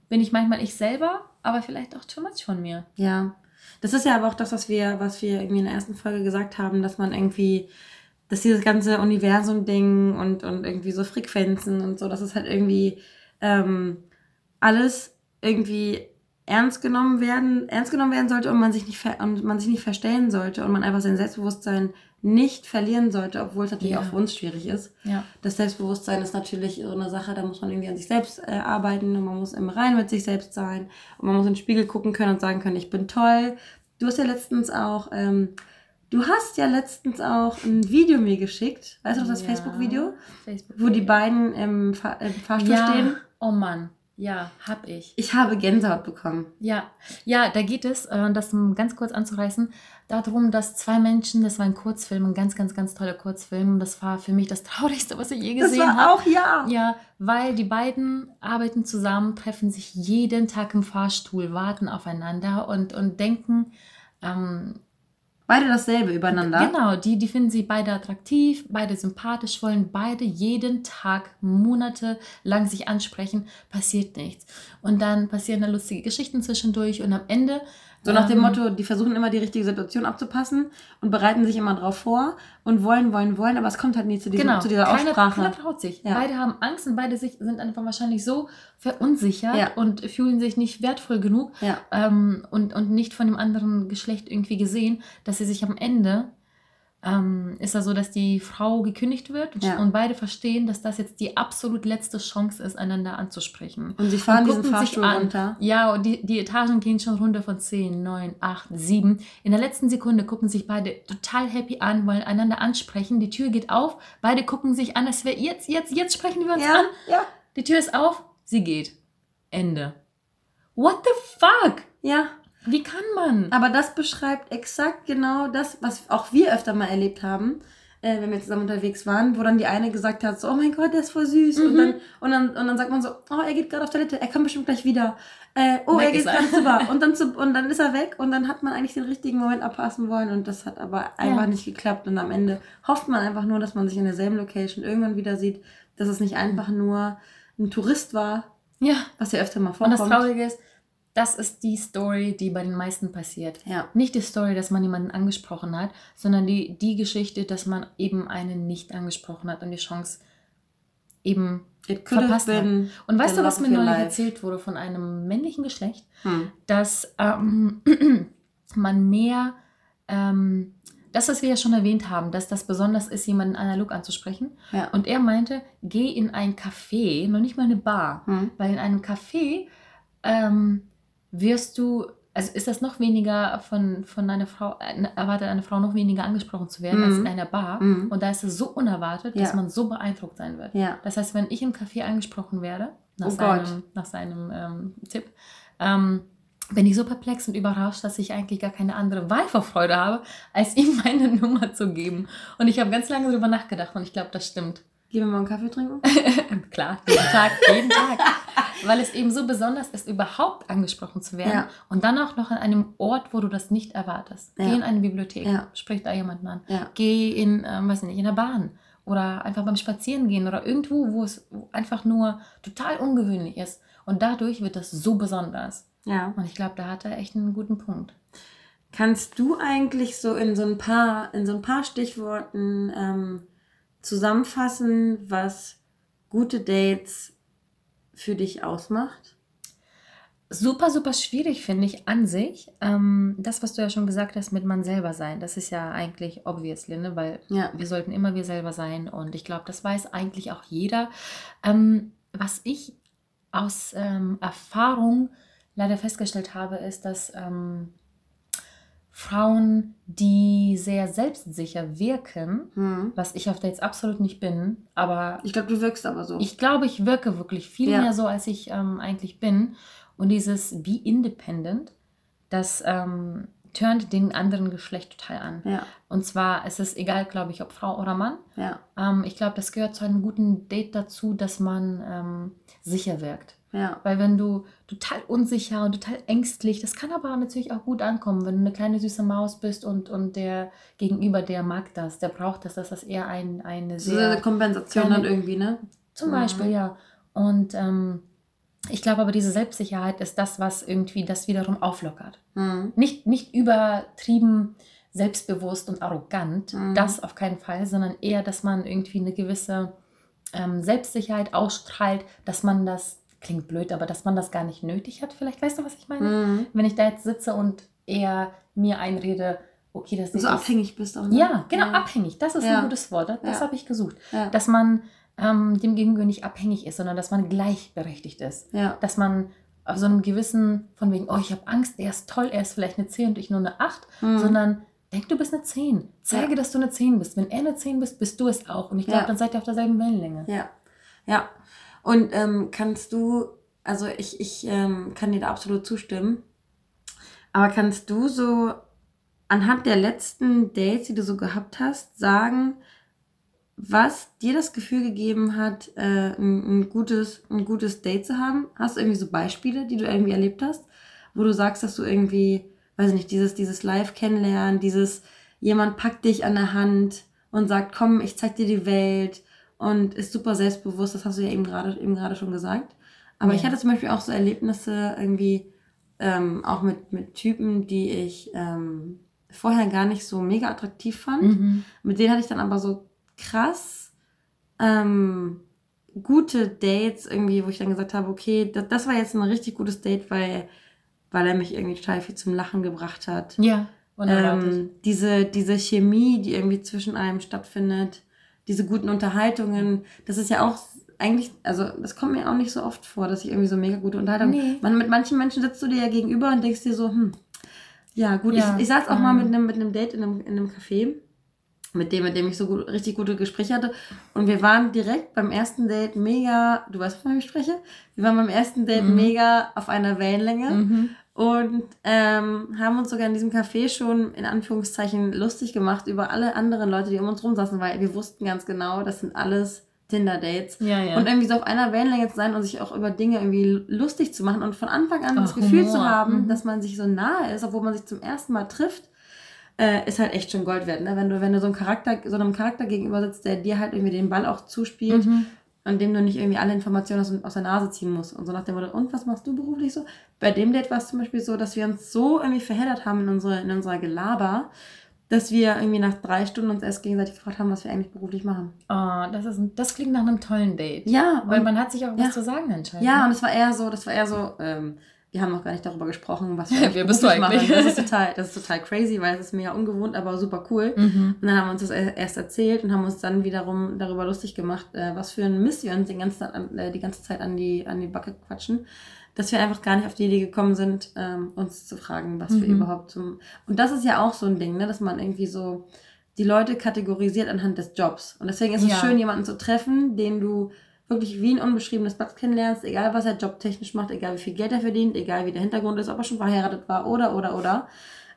bin ich manchmal ich selber, aber vielleicht auch too much von mir. Ja. Das ist ja aber auch das, was wir, was wir irgendwie in der ersten Folge gesagt haben, dass man irgendwie, dass dieses ganze Universum-Ding und, und irgendwie so Frequenzen und so, dass es halt irgendwie ähm, alles irgendwie ernst genommen werden, ernst genommen werden sollte und man sich nicht und man sich nicht verstellen sollte und man einfach sein Selbstbewusstsein nicht verlieren sollte, obwohl es natürlich Ja. auch für uns schwierig ist. Ja. Das Selbstbewusstsein ist natürlich so eine Sache, da muss man irgendwie an sich selbst äh, arbeiten und man muss im Rein mit sich selbst sein und man muss in den Spiegel gucken können und sagen können, ich bin toll, du hast ja letztens auch, ähm, du hast ja letztens auch ein Video mir geschickt. Weißt du noch das Ja, Facebook-Video? Facebook Wo die beiden im, Fahr im Fahrstuhl ja. stehen. Oh Mann. Ja, hab ich. Ich habe Gänsehaut bekommen. Ja, ja, da geht es, äh, das um ganz kurz anzureißen, darum, dass zwei Menschen, das war ein Kurzfilm, ein ganz, ganz, ganz toller Kurzfilm. Das war für mich das Traurigste, was ich je Das gesehen war habe. auch ja. Ja, weil die beiden arbeiten zusammen, treffen sich jeden Tag im Fahrstuhl, warten aufeinander und, und denken, ähm, Beide dasselbe übereinander. genau, die, die finden sie beide attraktiv, beide sympathisch, wollen beide jeden Tag monatelang sich ansprechen, passiert nichts. Und dann passieren da lustige Geschichten zwischendurch und am Ende. So nach dem ähm, Motto, die versuchen immer die richtige Situation abzupassen und bereiten sich immer drauf vor und wollen, wollen, wollen, aber es kommt halt nie zu, diesem, Genau, zu dieser keiner, Aussprache. keiner traut sich. Ja. Beide haben Angst und beide sich, sind einfach wahrscheinlich so verunsichert Ja. und fühlen sich nicht wertvoll genug Ja. ähm, und, und nicht von dem anderen Geschlecht irgendwie gesehen, dass sie sich am Ende ähm, ist da so, dass die Frau gekündigt wird und, Ja. und beide verstehen, dass das jetzt die absolut letzte Chance ist, einander anzusprechen. Und sie fahren Und diesen Fahrstuhl an. runter. Ja, und die, die Etagen gehen schon runter von 10, 9, 8, 7. In der letzten Sekunde gucken sich beide total happy an, wollen einander ansprechen. Die Tür geht auf, beide gucken sich an, als wäre jetzt, jetzt, jetzt sprechen wir uns Ja, an. ja, Die Tür ist auf, sie geht. Ende. What the fuck? ja. Wie kann man? Aber das beschreibt exakt genau das, was auch wir öfter mal erlebt haben, äh, wenn wir zusammen unterwegs waren, wo dann die eine gesagt hat, so, oh mein Gott, der ist voll süß. Und, Mhm. dann, und, dann, und dann sagt man so, oh, er geht gerade auf Toilette, er kommt bestimmt gleich wieder. Äh, oh, Weg er geht ist er. gerade zu Bar. Und dann, zu, und dann ist er weg und dann hat man eigentlich den richtigen Moment abpassen wollen und das hat aber einfach Ja. nicht geklappt. Und am Ende hofft man einfach nur, dass man sich in derselben Location irgendwann wieder sieht, dass es nicht einfach nur ein Tourist war, Ja. was ja öfter mal Und vorkommt. das Traurige ist, das ist die Story, die bei den meisten passiert. ja. Nicht die Story, dass man jemanden angesprochen hat, sondern die, die Geschichte, dass man eben einen nicht angesprochen hat und die Chance eben verpasst hat. Und weißt du, was mir neulich erzählt wurde von einem männlichen Geschlecht? Hm. Dass ähm, man mehr, ähm, das, was wir ja schon erwähnt haben, dass das besonders ist, jemanden analog anzusprechen. Ja. Und er meinte, geh in ein Café, noch nicht mal eine Bar, Hm. weil in einem Café ähm, wirst du, also ist das noch weniger von, von einer Frau, äh, erwartet eine Frau noch weniger angesprochen zu werden als in Mhm. einer Bar. Mhm. Und da ist es so unerwartet, dass Ja. man so beeindruckt sein wird. Ja. Das heißt, wenn ich im Café angesprochen werde, nach Oh seinem, Gott. nach seinem ähm, Tipp, ähm, bin ich so perplex und überrascht, dass ich eigentlich gar keine andere Wahl vor Freude habe, als ihm meine Nummer zu geben. Und ich habe ganz lange darüber nachgedacht und ich glaube, das stimmt. Gehen wir mal einen Kaffee trinken? Klar, jeden Tag, jeden Tag. Weil es eben so besonders ist, überhaupt angesprochen zu werden. Ja. Und dann auch noch an einem Ort, wo du das nicht erwartest. Ja. Geh in eine Bibliothek, Ja. sprich da jemanden an. Geh in, ähm, weiß nicht, in der Bahn. Oder einfach beim Spazierengehen oder irgendwo, wo es einfach nur total ungewöhnlich ist. Und dadurch wird das so besonders. Ja. Und ich glaube, da hat er echt einen guten Punkt. Kannst du eigentlich so in so ein paar, in so ein paar Stichworten ähm, zusammenfassen, was gute Dates für dich ausmacht? Super, super schwierig, finde ich, an sich. Ähm, das, was du ja schon gesagt hast, mit man selber sein, das ist ja eigentlich obviously, ne? weil Ja. wir sollten immer wir selber sein und ich glaube, das weiß eigentlich auch jeder. Ähm, was ich aus ähm, Erfahrung leider festgestellt habe, ist, dass ähm, Frauen, die sehr selbstsicher wirken, Hm. was ich auf Dates absolut nicht bin, aber Ich glaube, du wirkst aber so. ich glaube, ich wirke wirklich viel Ja. mehr so, als ich ähm, eigentlich bin. Und dieses Be Independent, das ähm, turnt den anderen Geschlecht total an. ja, Und zwar ist es egal, glaube ich, ob Frau oder Mann. ja, Ähm, ich glaube, das gehört zu einem guten Date dazu, dass man ähm, sicher wirkt. Ja, Weil wenn du total unsicher und total ängstlich, das kann aber natürlich auch gut ankommen, wenn du eine kleine süße Maus bist und, und der Gegenüber, der mag das, der braucht das, dass das eher ein, eine so sehr eine Kompensation kleine- dann irgendwie, ne? zum Mhm. Beispiel, ja. Und ähm, ich glaube aber, diese Selbstsicherheit ist das, was irgendwie das wiederum auflockert. Hm. Nicht, nicht übertrieben selbstbewusst und arrogant, Mhm. das auf keinen Fall, sondern eher, dass man irgendwie eine gewisse ähm, Selbstsicherheit ausstrahlt, dass man das, klingt blöd, aber dass man das gar nicht nötig hat. Vielleicht weißt du, was ich meine? Hm. Wenn ich da jetzt sitze und eher mir einrede, okay, das So ist abhängig bist auch. Ne? Ja, genau, ja. abhängig. Das ist Ja. ein gutes Wort. Das, das Ja. habe ich gesucht dass man ähm, dem Gegenüber nicht abhängig ist, sondern dass man gleichberechtigt ist. ja. Dass man auf so einem gewissen, von wegen, oh, ich habe Angst, er ist toll, er ist vielleicht eine 10 und ich nur eine 8, mhm. sondern denk, du bist eine 10. Zeige, dass du eine 10 bist. Wenn er eine 10 bist, bist du es auch. Und ich glaube, dann seid ihr auf derselben Wellenlänge. Ja, ja. Und ähm, kannst du, also ich, ich ähm, kann dir da absolut zustimmen, aber kannst du so anhand der letzten Dates, die du so gehabt hast, sagen, was dir das Gefühl gegeben hat, äh, ein, ein, gutes, ein gutes Date zu haben? Hast du irgendwie so Beispiele, die du irgendwie erlebt hast, wo du sagst, dass du irgendwie, weiß ich nicht, dieses, dieses Live-Kennenlernen, dieses jemand packt dich an der Hand und sagt, komm, ich zeig dir die Welt und ist super selbstbewusst, das hast du ja eben gerade eben gerade schon gesagt. Aber ja. ich hatte zum Beispiel auch so Erlebnisse irgendwie ähm, auch mit, mit Typen, die ich ähm, vorher gar nicht so mega attraktiv fand. Mhm. Mit denen hatte ich dann aber so krass ähm, gute Dates irgendwie, wo ich dann gesagt habe, okay, das, das war jetzt ein richtig gutes Date, weil, weil er mich irgendwie total viel zum Lachen gebracht hat. Ja. Ähm, diese, diese Chemie, die irgendwie zwischen einem stattfindet, diese guten Unterhaltungen, das ist ja auch eigentlich, also das kommt mir auch nicht so oft vor, dass ich irgendwie so mega gute Unterhaltung. Nee. Man, mit manchen Menschen sitzt du dir ja gegenüber und denkst dir so, hm, ja, gut, ja. Ich, ich saß auch mhm. mal mit einem, mit einem Date in einem, in einem Café mit dem, mit dem ich so gut, richtig gute Gespräche hatte. Und wir waren direkt beim ersten Date mega, du weißt, wovon ich spreche? Wir waren beim ersten Date mhm. mega auf einer Wellenlänge mhm. Und ähm, haben uns sogar in diesem Café schon in Anführungszeichen lustig gemacht über alle anderen Leute, die um uns rum saßen, weil wir wussten ganz genau, das sind alles Tinder-Dates. Ja, ja. Und irgendwie so auf einer Wellenlänge zu sein und sich auch über Dinge irgendwie lustig zu machen und von Anfang an Ach, das Gefühl Humor. zu haben, mhm. dass man sich so nahe ist, obwohl man sich zum ersten Mal trifft äh, ist halt echt schon Gold wert. Ne? Wenn du, wenn du so, einem Charakter, so einem Charakter gegenüber sitzt, der dir halt irgendwie den Ball auch zuspielt mhm. Und dem du nicht irgendwie alle Informationen aus, aus der Nase ziehen musst. Und so nach dem Motto, und was machst du beruflich so? Bei dem Date war es zum Beispiel so, dass wir uns so irgendwie verheddert haben in, unsere, in unserer Gelaber, dass wir irgendwie nach drei Stunden uns erst gegenseitig gefragt haben, was wir eigentlich beruflich machen. Oh, das, ist, das klingt nach einem tollen Date. Ja. Weil man hat sich auch ja. was zu sagen entscheiden. Ja, und es war eher so, das war eher so, ähm, wir haben noch gar nicht darüber gesprochen, was wir Wer bist du eigentlich? machen. Das ist, total, das ist total crazy, weil es ist mega ungewohnt, aber super cool. Mhm. Und dann haben wir uns das erst erzählt und haben uns dann wiederum darüber lustig gemacht, äh, was für ein Mist wir uns die ganze, Zeit an, äh, die ganze Zeit an die, an die Backe quatschen. Dass wir einfach gar nicht auf die Idee gekommen sind, ähm, uns zu fragen, was mhm. wir überhaupt zum. Und das ist ja auch so ein Ding, ne, dass man irgendwie so die Leute kategorisiert anhand des Jobs. Und deswegen ist es schön, jemanden zu treffen, den du wirklich wie ein unbeschriebenes Blatt kennenlernst, egal was er jobtechnisch macht, egal wie viel Geld er verdient, egal wie der Hintergrund ist, ob er schon verheiratet war oder, oder, oder.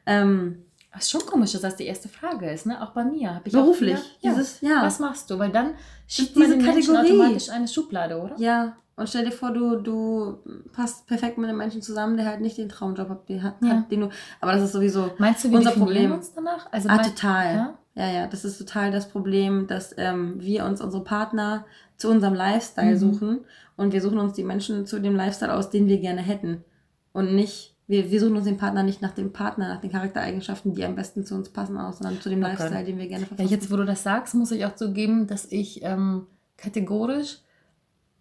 Ähm, das ist schon komisch, dass das die erste Frage ist, ne? Auch bei mir. Ich Beruflich. Auch wieder, dieses, ja. Was machst du? Weil dann schiebt man diese Kategorie automatisch eine Schublade, oder? Ja. Und stell dir vor, du, du passt perfekt mit einem Menschen zusammen, der halt nicht den Traumjob hat, den, hat, ja. den du. Aber das ist sowieso Meinst du, wir unser Problem. uns danach? Also ah, total. Ja? ja, ja, das ist total das Problem, dass ähm, wir uns unsere Partner zu unserem Lifestyle mhm. suchen und wir suchen uns die Menschen zu dem Lifestyle aus, den wir gerne hätten. Und nicht, wir, wir suchen uns den Partner nicht nach dem Partner, nach den Charaktereigenschaften, die am besten zu uns passen, aus, sondern zu dem okay. Lifestyle, den wir gerne verfolgen. Ja, jetzt, wo du das sagst, muss ich auch zugeben, dass ich ähm, kategorisch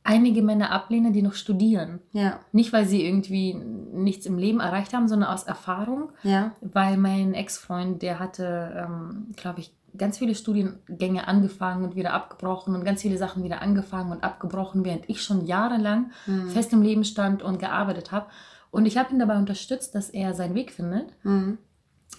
einige Männer ablehne, die noch studieren. Ja. Nicht, weil sie irgendwie nichts im Leben erreicht haben, sondern aus Erfahrung. Ja. Weil mein Ex-Freund, der hatte, ähm, glaube ich, ganz viele Studiengänge angefangen und wieder abgebrochen und ganz viele Sachen wieder angefangen und abgebrochen, während ich schon jahrelang mhm. fest im Leben stand und gearbeitet habe. Und ich habe ihn dabei unterstützt, dass er seinen Weg findet. Mhm.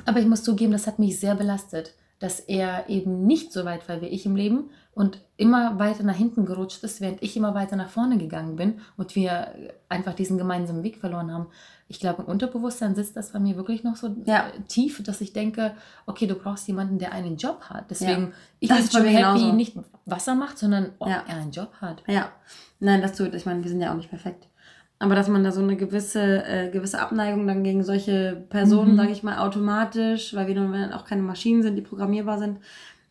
Aber ich muss zugeben, das hat mich sehr belastet, dass er eben nicht so weit war wie ich im Leben und immer weiter nach hinten gerutscht ist, während ich immer weiter nach vorne gegangen bin und wir einfach diesen gemeinsamen Weg verloren haben ich glaube, im Unterbewusstsein sitzt das bei mir wirklich noch so ja. tief, dass ich denke, okay, du brauchst jemanden, der einen Job hat. Deswegen, ja. ich bin schon happy, genauso. nicht was er macht, sondern ob ja. er einen Job hat. Ja, nein, das tut, ich meine, wir sind ja auch nicht perfekt. Aber dass man da so eine gewisse, äh, gewisse Abneigung dann gegen solche Personen, mhm. sage ich mal, automatisch, weil wir nun auch keine Maschinen sind, die programmierbar sind,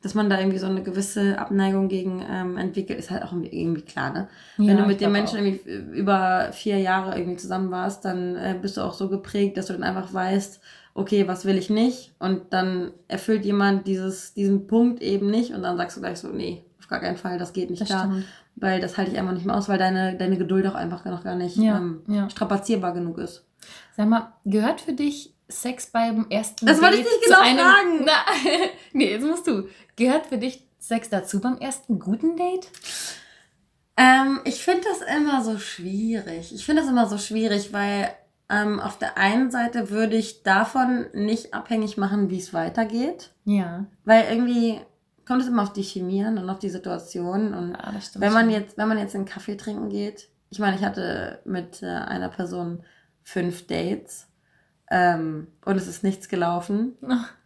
dass man da irgendwie so eine gewisse Abneigung gegen ähm, entwickelt, ist halt auch irgendwie klar, ne? Ja, Wenn du mit dem Menschen auch. irgendwie über vier Jahre irgendwie zusammen warst, dann äh, bist du auch so geprägt, dass du dann einfach weißt, okay, was will ich nicht? Und dann erfüllt jemand dieses, diesen Punkt eben nicht und dann sagst du gleich so, nee, auf gar keinen Fall, das geht nicht das da. Stimmt. Weil das halte ich einfach nicht mehr aus, weil deine, deine Geduld auch einfach noch gar nicht ja, ähm, ja. strapazierbar genug ist. Sag mal, gehört für dich Sex beim ersten das Date. Das wollte ich nicht genau einem, fragen. Na, nee, jetzt musst du. Gehört für dich Sex dazu beim ersten guten Date? Ähm, ich finde das immer so schwierig. Ich finde das immer so schwierig, weil ähm, auf der einen Seite würde ich davon nicht abhängig machen, wie es weitergeht. Ja. Weil irgendwie kommt es immer auf die Chemie an und auf die Situation. Und Ja, das stimmt wenn man schon. jetzt, wenn man jetzt einen Kaffee trinken geht, ich meine, ich hatte mit äh, einer Person fünf Dates ähm, und es ist nichts gelaufen.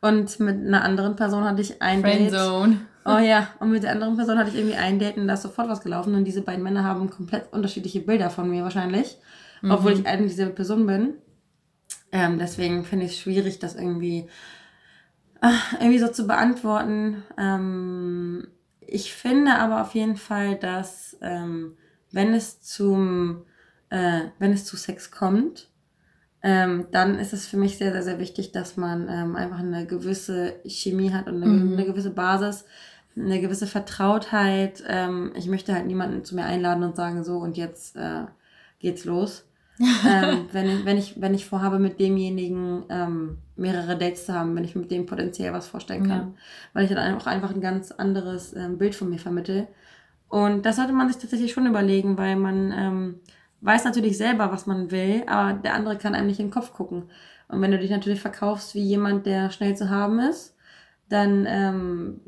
Und mit einer anderen Person hatte ich ein Date. Friendzone. Oh ja, und mit der anderen Person hatte ich irgendwie ein Date und da ist sofort was gelaufen und diese beiden Männer haben komplett unterschiedliche Bilder von mir wahrscheinlich, obwohl ich eigentlich dieselbe Person bin. Ähm, deswegen finde ich es schwierig, das irgendwie, ach, irgendwie so zu beantworten. Ähm, ich finde aber auf jeden Fall, dass ähm, wenn es zum, äh, wenn es zu Sex kommt, ähm, dann ist es für mich sehr, sehr, sehr wichtig, dass man ähm, einfach eine gewisse Chemie hat und eine, Mhm. eine gewisse Basis, eine gewisse Vertrautheit. Ähm, ich möchte halt niemanden zu mir einladen und sagen, so und jetzt äh, geht's los. ähm, wenn, ich, wenn, ich, wenn ich vorhabe, mit demjenigen ähm, mehrere Dates zu haben, wenn ich mit dem potenziell was vorstellen kann. Ja. Weil ich dann auch einfach ein ganz anderes ähm, Bild von mir vermittle. Und das sollte man sich tatsächlich schon überlegen, weil man weiß natürlich selber, was man will, aber der andere kann einem nicht in den Kopf gucken. Und wenn du dich natürlich verkaufst wie jemand, der schnell zu haben ist, dann ähm,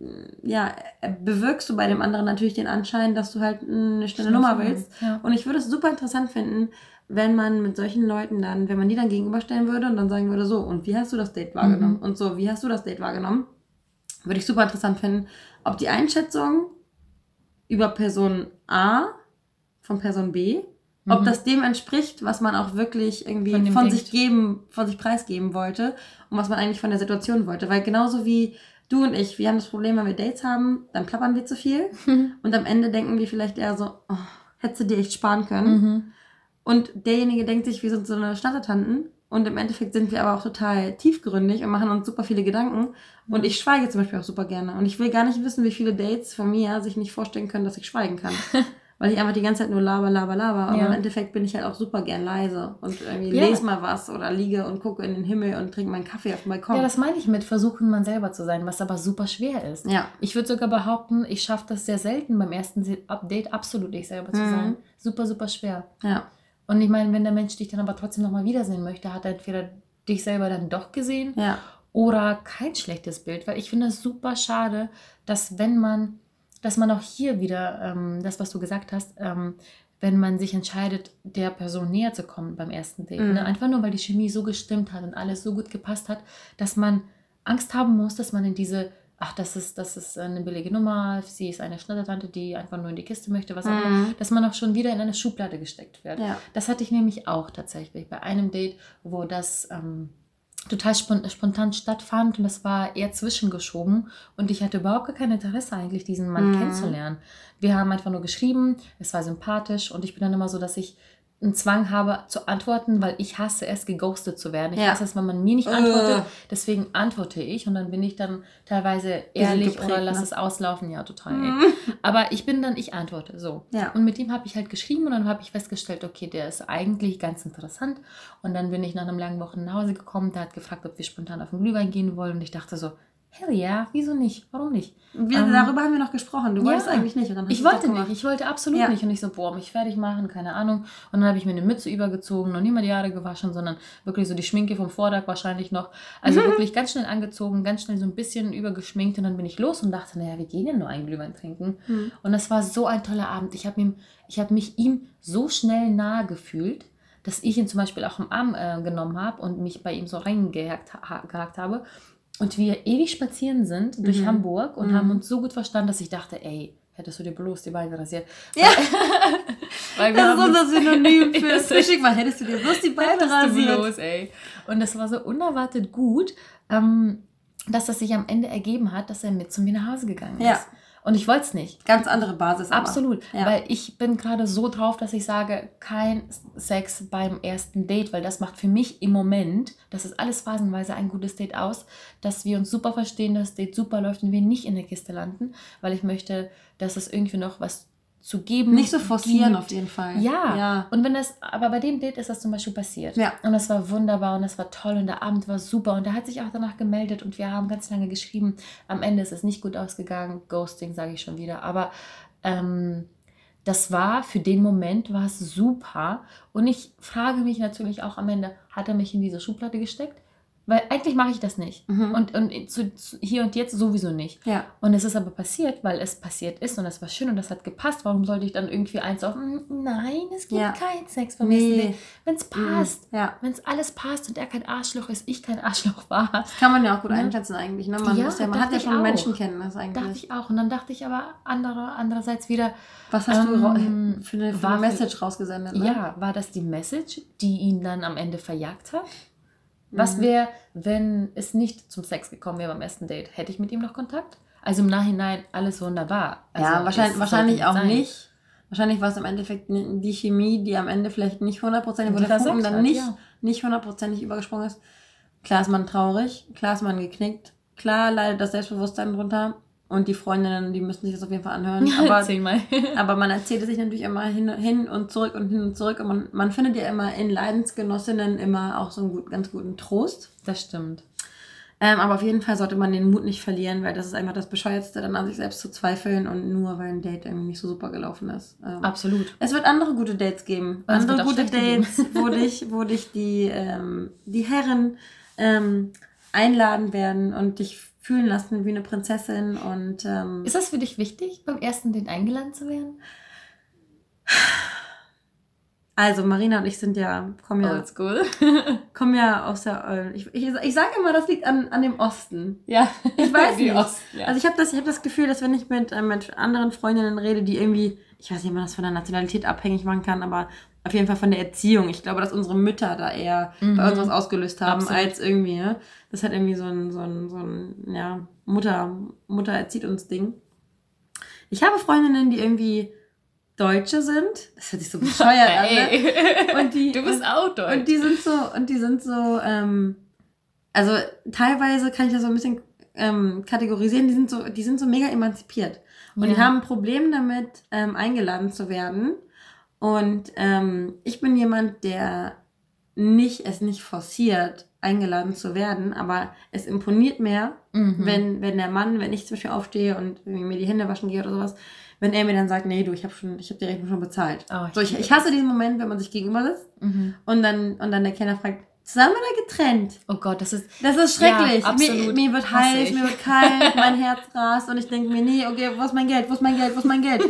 ja, bewirkst du bei dem anderen natürlich den Anschein, dass du halt eine schnelle Schnell Nummer willst. ja. Und ich würde es super interessant finden, wenn man mit solchen Leuten dann, wenn man die dann gegenüberstellen würde und dann sagen würde, so, und wie hast du das Date wahrgenommen? Und so, wie hast du das Date wahrgenommen? Würde ich super interessant finden, ob die Einschätzung über Person A von Person B, ob Mhm. das dem entspricht, was man auch wirklich irgendwie Von von, sich geben, von sich preisgeben wollte und was man eigentlich von der Situation wollte. Weil genauso wie du und ich, wir haben das Problem, wenn wir Dates haben, dann plappern wir zu viel und am Ende denken wir vielleicht eher so, oh, hättest du dir echt sparen können. Mhm. Und derjenige denkt sich, wir sind so eine Schnattertanten. Und im Endeffekt sind wir aber auch total tiefgründig und machen uns super viele Gedanken. Und ich schweige zum Beispiel auch super gerne. Und ich will gar nicht wissen, wie viele Dates von mir sich nicht vorstellen können, dass ich schweigen kann. Weil ich einfach die ganze Zeit nur laber, laber, laber. Aber Ja. im Endeffekt bin ich halt auch super gern leise. Und irgendwie Ja. lese mal was oder liege und gucke in den Himmel und trinke meinen Kaffee auf dem Balkon. Ja, das meine ich mit versuchen, man selber zu sein, was aber super schwer ist. ja. Ich würde sogar behaupten, ich schaffe das sehr selten beim ersten Date absolut ich selber zu Mhm. sein. Super, super schwer. ja. Und ich meine, wenn der Mensch dich dann aber trotzdem nochmal wiedersehen möchte, hat er entweder dich selber dann doch gesehen Ja. oder kein schlechtes Bild, weil ich finde es super schade, dass wenn man, dass man auch hier wieder, ähm, das, was du gesagt hast, ähm, wenn man sich entscheidet, der Person näher zu kommen beim ersten Date, Mhm. ne? einfach nur, weil die Chemie so gestimmt hat und alles so gut gepasst hat, dass man Angst haben muss, dass man in diese, ach, das ist, das ist eine billige Nummer, sie ist eine Schnattertante, die einfach nur in die Kiste möchte, was auch immer, Mhm. dass man auch schon wieder in eine Schublade gesteckt wird. Ja. Das hatte ich nämlich auch tatsächlich bei einem Date, wo das ähm, total spon spontan stattfand und das war eher zwischengeschoben und ich hatte überhaupt gar kein Interesse eigentlich, diesen Mann Mhm. kennenzulernen. Wir haben einfach nur geschrieben, es war sympathisch und ich bin dann immer so, dass ich einen Zwang habe zu antworten, weil ich hasse es, geghostet zu werden. Ich Ja. hasse es, wenn man mir nicht antwortet, deswegen antworte ich und dann bin ich dann teilweise ehrlich geprägt, oder lass ne? es auslaufen. Ja, total. Ey. Mhm. Aber ich bin dann, ich antworte so. Ja. Und mit dem habe ich halt geschrieben und dann habe ich festgestellt, okay, der ist eigentlich ganz interessant. Und dann bin ich nach einem langen Wochen nach Hause gekommen, der hat gefragt, ob wir spontan auf den Glühwein gehen wollen. Und ich dachte so, hell yeah, wieso nicht? Warum nicht? Wir, Ähm, darüber haben wir noch gesprochen. Du wolltest ja. eigentlich nicht. Ich wollte nicht, ich wollte absolut Ja. nicht. Und ich so, boah, mich fertig machen, keine Ahnung. Und dann habe ich mir eine Mütze übergezogen, noch nie mal die Haare gewaschen, sondern wirklich so die Schminke vom Vortag wahrscheinlich noch. Also Mhm. wirklich ganz schnell angezogen, ganz schnell so ein bisschen übergeschminkt. Und dann bin ich los und dachte, naja, wir gehen ja nur einen Glühwein trinken. Mhm. Und das war so ein toller Abend. Ich habe ihm, ich habe mich ihm so schnell nahe gefühlt, dass ich ihn zum Beispiel auch im Arm äh, genommen habe und mich bei ihm so reingehackt ha habe. Und wir ewig spazieren sind durch Mhm. Hamburg und Mhm. haben uns so gut verstanden, dass ich dachte, ey, hättest du dir bloß die Beine rasiert. Ja. Weil wir Das ist unser Synonym für Frühstück. Mal hättest du dir bloß die Beine rasiert. bloß, ey. Und das war so unerwartet gut, ähm, dass das sich am Ende ergeben hat, dass er mit zu mir nach Hause gegangen ist. Ja. Und ich wollte es nicht. Ganz andere Basis. aber. Absolut, Ja. weil ich bin gerade so drauf, dass ich sage, kein Sex beim ersten Date, weil das macht für mich im Moment, das ist alles phasenweise ein gutes Date aus, dass wir uns super verstehen, dass das Date super läuft und wir nicht in der Kiste landen, weil ich möchte, dass es irgendwie noch was zu geben Nicht so forcieren gibt. auf jeden Fall. Ja. ja. Und wenn das, aber bei dem Date ist das zum Beispiel passiert. Ja. Und das war wunderbar und das war toll und der Abend war super und er hat sich auch danach gemeldet und wir haben ganz lange geschrieben. Am Ende ist es nicht gut ausgegangen. Ghosting sage ich schon wieder. Aber ähm, das war für den Moment war es super. Und ich frage mich natürlich auch am Ende, hat er mich in diese Schublade gesteckt? Weil eigentlich mache ich das nicht. Mhm. Und, und zu, zu, hier und jetzt sowieso nicht. Ja. Und es ist aber passiert, weil es passiert ist und es war schön und das hat gepasst. Warum sollte ich dann irgendwie eins auf, "Mm, nein, es gibt Ja. keinen Sex beim Nee. Wenn es passt. Ja. Wenn es alles passt und er kein Arschloch ist, ich kein Arschloch war. Das kann man ja auch gut Ne? einschätzen eigentlich. Ne? Man, Ja, ja, man hat dachte ja schon auch. Menschenkenntnis Dachte eigentlich. ich auch. Und dann dachte ich aber andere, andererseits wieder, Was hast du Ähm, ra- für eine, für eine für- Message rausgesendet? Ne? ja, war das die Message, die ihn dann am Ende verjagt hat? Was Mhm. wäre, wenn es nicht zum Sex gekommen wäre beim ersten Date? Hätte ich mit ihm noch Kontakt? Also im Nachhinein alles wunderbar. Also ja, wahrscheinlich, wahrscheinlich auch sein. nicht. Wahrscheinlich war es im Endeffekt die Chemie, die am Ende vielleicht nicht hundertprozentig, wo der Funken dann nicht, ja. nicht hundertprozentig übergesprungen ist. Klar ist man traurig, klar ist man geknickt, klar leidet das Selbstbewusstsein drunter und die Freundinnen, die müssen sich das auf jeden Fall anhören. Aber, Zehnmal. aber man erzählt es sich natürlich immer hin, hin und zurück und hin und zurück und man, man findet ja immer in Leidensgenossinnen immer auch so einen gut, ganz guten Trost. Das stimmt. Ähm, aber auf jeden Fall sollte man den Mut nicht verlieren, weil das ist einfach das Bescheuertste, dann an sich selbst zu zweifeln und nur weil ein Date irgendwie nicht so super gelaufen ist. Ähm, Absolut. es wird andere gute Dates geben. Und andere gute geben. Dates, wo dich, wo dich die, ähm, die Herren ähm, einladen werden und dich fühlen lassen wie eine Prinzessin und ähm, Ist das für dich wichtig, beim ersten Date eingeladen zu werden? also Marina und ich sind ja, kommen ja, kommen ja aus der, äh, ich, ich, ich sage immer, das liegt an, an dem Osten. ja. Ich weiß nicht. Ost, ja. Also ich habe das, ich hab das Gefühl, dass wenn ich mit, äh, mit anderen Freundinnen rede, die irgendwie, ich weiß nicht, ob man das von der Nationalität abhängig machen kann, aber auf jeden Fall von der Erziehung. Ich glaube, dass unsere Mütter da eher Mhm. bei uns was ausgelöst haben, Absolut. als irgendwie, ne? Das hat irgendwie so ein, so ein, so ein, ja, Mutter, Mutter erzieht uns Ding. Ich habe Freundinnen, die irgendwie Deutsche sind. Das hört sich so bescheuert an, ne? Und die, du bist und, auch deutsch. und die sind so, und die sind so, ähm, also teilweise kann ich das so ein bisschen ähm, kategorisieren, die sind so, die sind so mega emanzipiert. Und die Ja. haben ein Problem damit, ähm, eingeladen zu werden. Und ähm, ich bin jemand, der nicht, es nicht forciert, eingeladen zu werden, aber es imponiert mehr, Mhm. wenn, wenn der Mann, wenn ich zum Beispiel aufstehe und mir die Hände waschen gehe oder sowas, wenn er mir dann sagt, nee, du, ich habe schon, ich habe die Rechnung schon bezahlt. Oh, so, ich, ich hasse diesen Moment, wenn man sich gegenüber sitzt Mhm. und dann, und dann der Kellner fragt, zusammen oder getrennt? Oh Gott, das ist. Das ist schrecklich. Ja. Mir, mir wird heiß, ich. mir wird kalt, mein Herz rast und ich denke mir, nee, okay, wo ist mein Geld, wo ist mein Geld, wo ist mein Geld?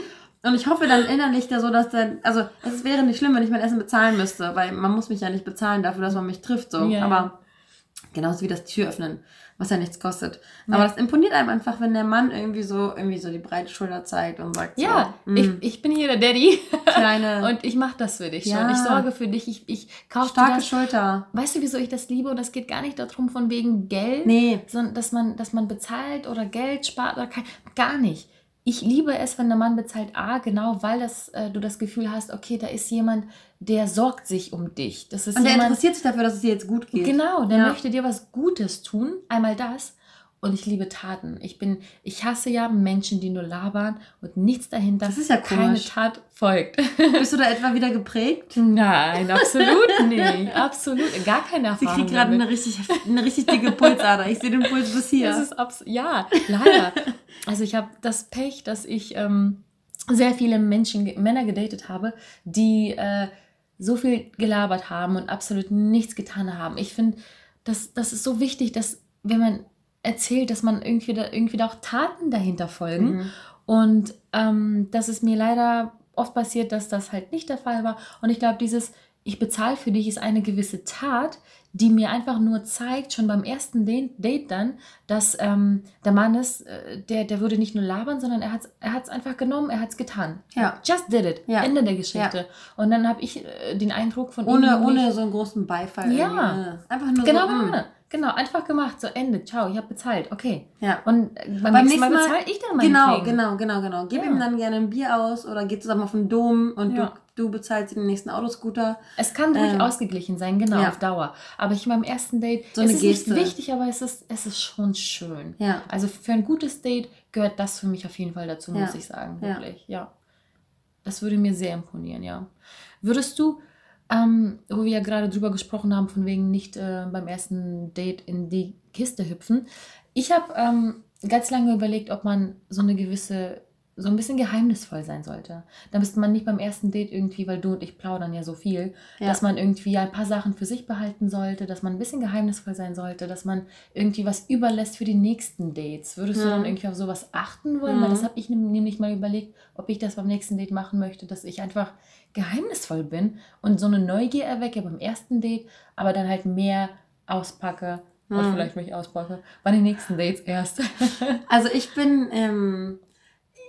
Und ich hoffe dann innerlich da so, dass dann, also es wäre nicht schlimm, wenn ich mein Essen bezahlen müsste, weil man muss mich ja nicht bezahlen dafür, dass man mich trifft, so. Ja. Aber genauso wie das Tür öffnen, was ja nichts kostet. Ja. Aber das imponiert einem einfach, wenn der Mann irgendwie so, irgendwie so die breite Schulter zeigt und sagt, Ja, so, ich, mm, ich bin hier der Daddy kleine, und ich mache das für dich Ja. schon. Ich sorge für dich. Ich, ich kaufe dir starke das. Schulter. Weißt du, wieso ich das liebe? Und es geht gar nicht darum, von wegen Geld, Nee, sondern dass man, dass man bezahlt oder Geld spart oder kein, gar nicht. Ich liebe es, wenn der Mann bezahlt, A, genau, weil das, äh, du das Gefühl hast, okay, da ist jemand, der sorgt sich um dich. Das ist und der jemand, interessiert sich dafür, dass es dir jetzt gut geht. Genau, der Ja. möchte dir was Gutes tun. Einmal das. Und ich liebe Taten. Ich bin, ich hasse ja Menschen, die nur labern und nichts dahinter. Das ist ja keine komisch. Tat folgt. Bist du da etwa wieder geprägt? Nein, absolut nicht. Absolut. Gar keine Sie Erfahrung. kriegt gerade eine richtig, eine richtig dicke Pulsader. Ich sehe den Puls bis hier. Das ist abs ja, leider. Also ich habe das Pech, dass ich ähm, sehr viele Menschen, Männer gedatet habe, die äh, so viel gelabert haben und absolut nichts getan haben. Ich finde, das, das ist so wichtig, dass wenn man erzählt, dass man irgendwie da, irgendwie da auch Taten dahinter folgen. Mhm. Und ähm, das ist mir leider oft passiert, dass das halt nicht der Fall war. Und ich glaube, dieses Ich bezahle für dich ist eine gewisse Tat, die mir einfach nur zeigt, schon beim ersten Da- Date dann, dass ähm, der Mann ist, äh, der, der würde nicht nur labern, sondern er hat es er hat's einfach genommen, er hat es getan. Ja. Just did it. Ja. Ende der Geschichte. Und dann habe ich äh, den Eindruck von Ohne, ohne so einen großen Beifall. Ja. irgendwie, ne? Einfach nur Genau, so. mm. genau, genau, einfach gemacht, so Ende, ciao, ich habe bezahlt, okay. Ja. Und äh, beim, nächsten Mal, bezahle ich dann Genau, meinetwegen. genau, genau, genau. Gib Ja. ihm dann gerne ein Bier aus oder geht zusammen auf den Dom und Ja. du, du bezahlst den nächsten Autoscooter. Es kann ruhig Ähm, ausgeglichen sein, genau, ja. auf Dauer. Aber ich beim ersten Date, So es eine ist Geste. nicht wichtig, aber es ist, es ist schon schön. Ja. Also für ein gutes Date gehört das für mich auf jeden Fall dazu, muss ich sagen, Ja. wirklich, ja. Das würde mir sehr imponieren, ja. Würdest du, ähm, wo wir ja gerade drüber gesprochen haben, von wegen nicht äh, beim ersten Date in die Kiste hüpfen. Ich habe ähm, ganz lange überlegt, ob man so eine gewisse so ein bisschen geheimnisvoll sein sollte. Da müsste man nicht beim ersten Date irgendwie, weil du und ich plaudern ja so viel, Ja. dass man irgendwie ein paar Sachen für sich behalten sollte, dass man ein bisschen geheimnisvoll sein sollte, dass man irgendwie was überlässt für die nächsten Dates. Würdest du Mhm. dann irgendwie auf sowas achten wollen? Weil Mhm. das habe ich nämlich mal überlegt, ob ich das beim nächsten Date machen möchte, dass ich einfach geheimnisvoll bin und so eine Neugier erwecke beim ersten Date, aber dann halt mehr auspacke. Und Mhm. vielleicht mich auspacke. Bei den nächsten Dates erst. Also ich bin, ähm,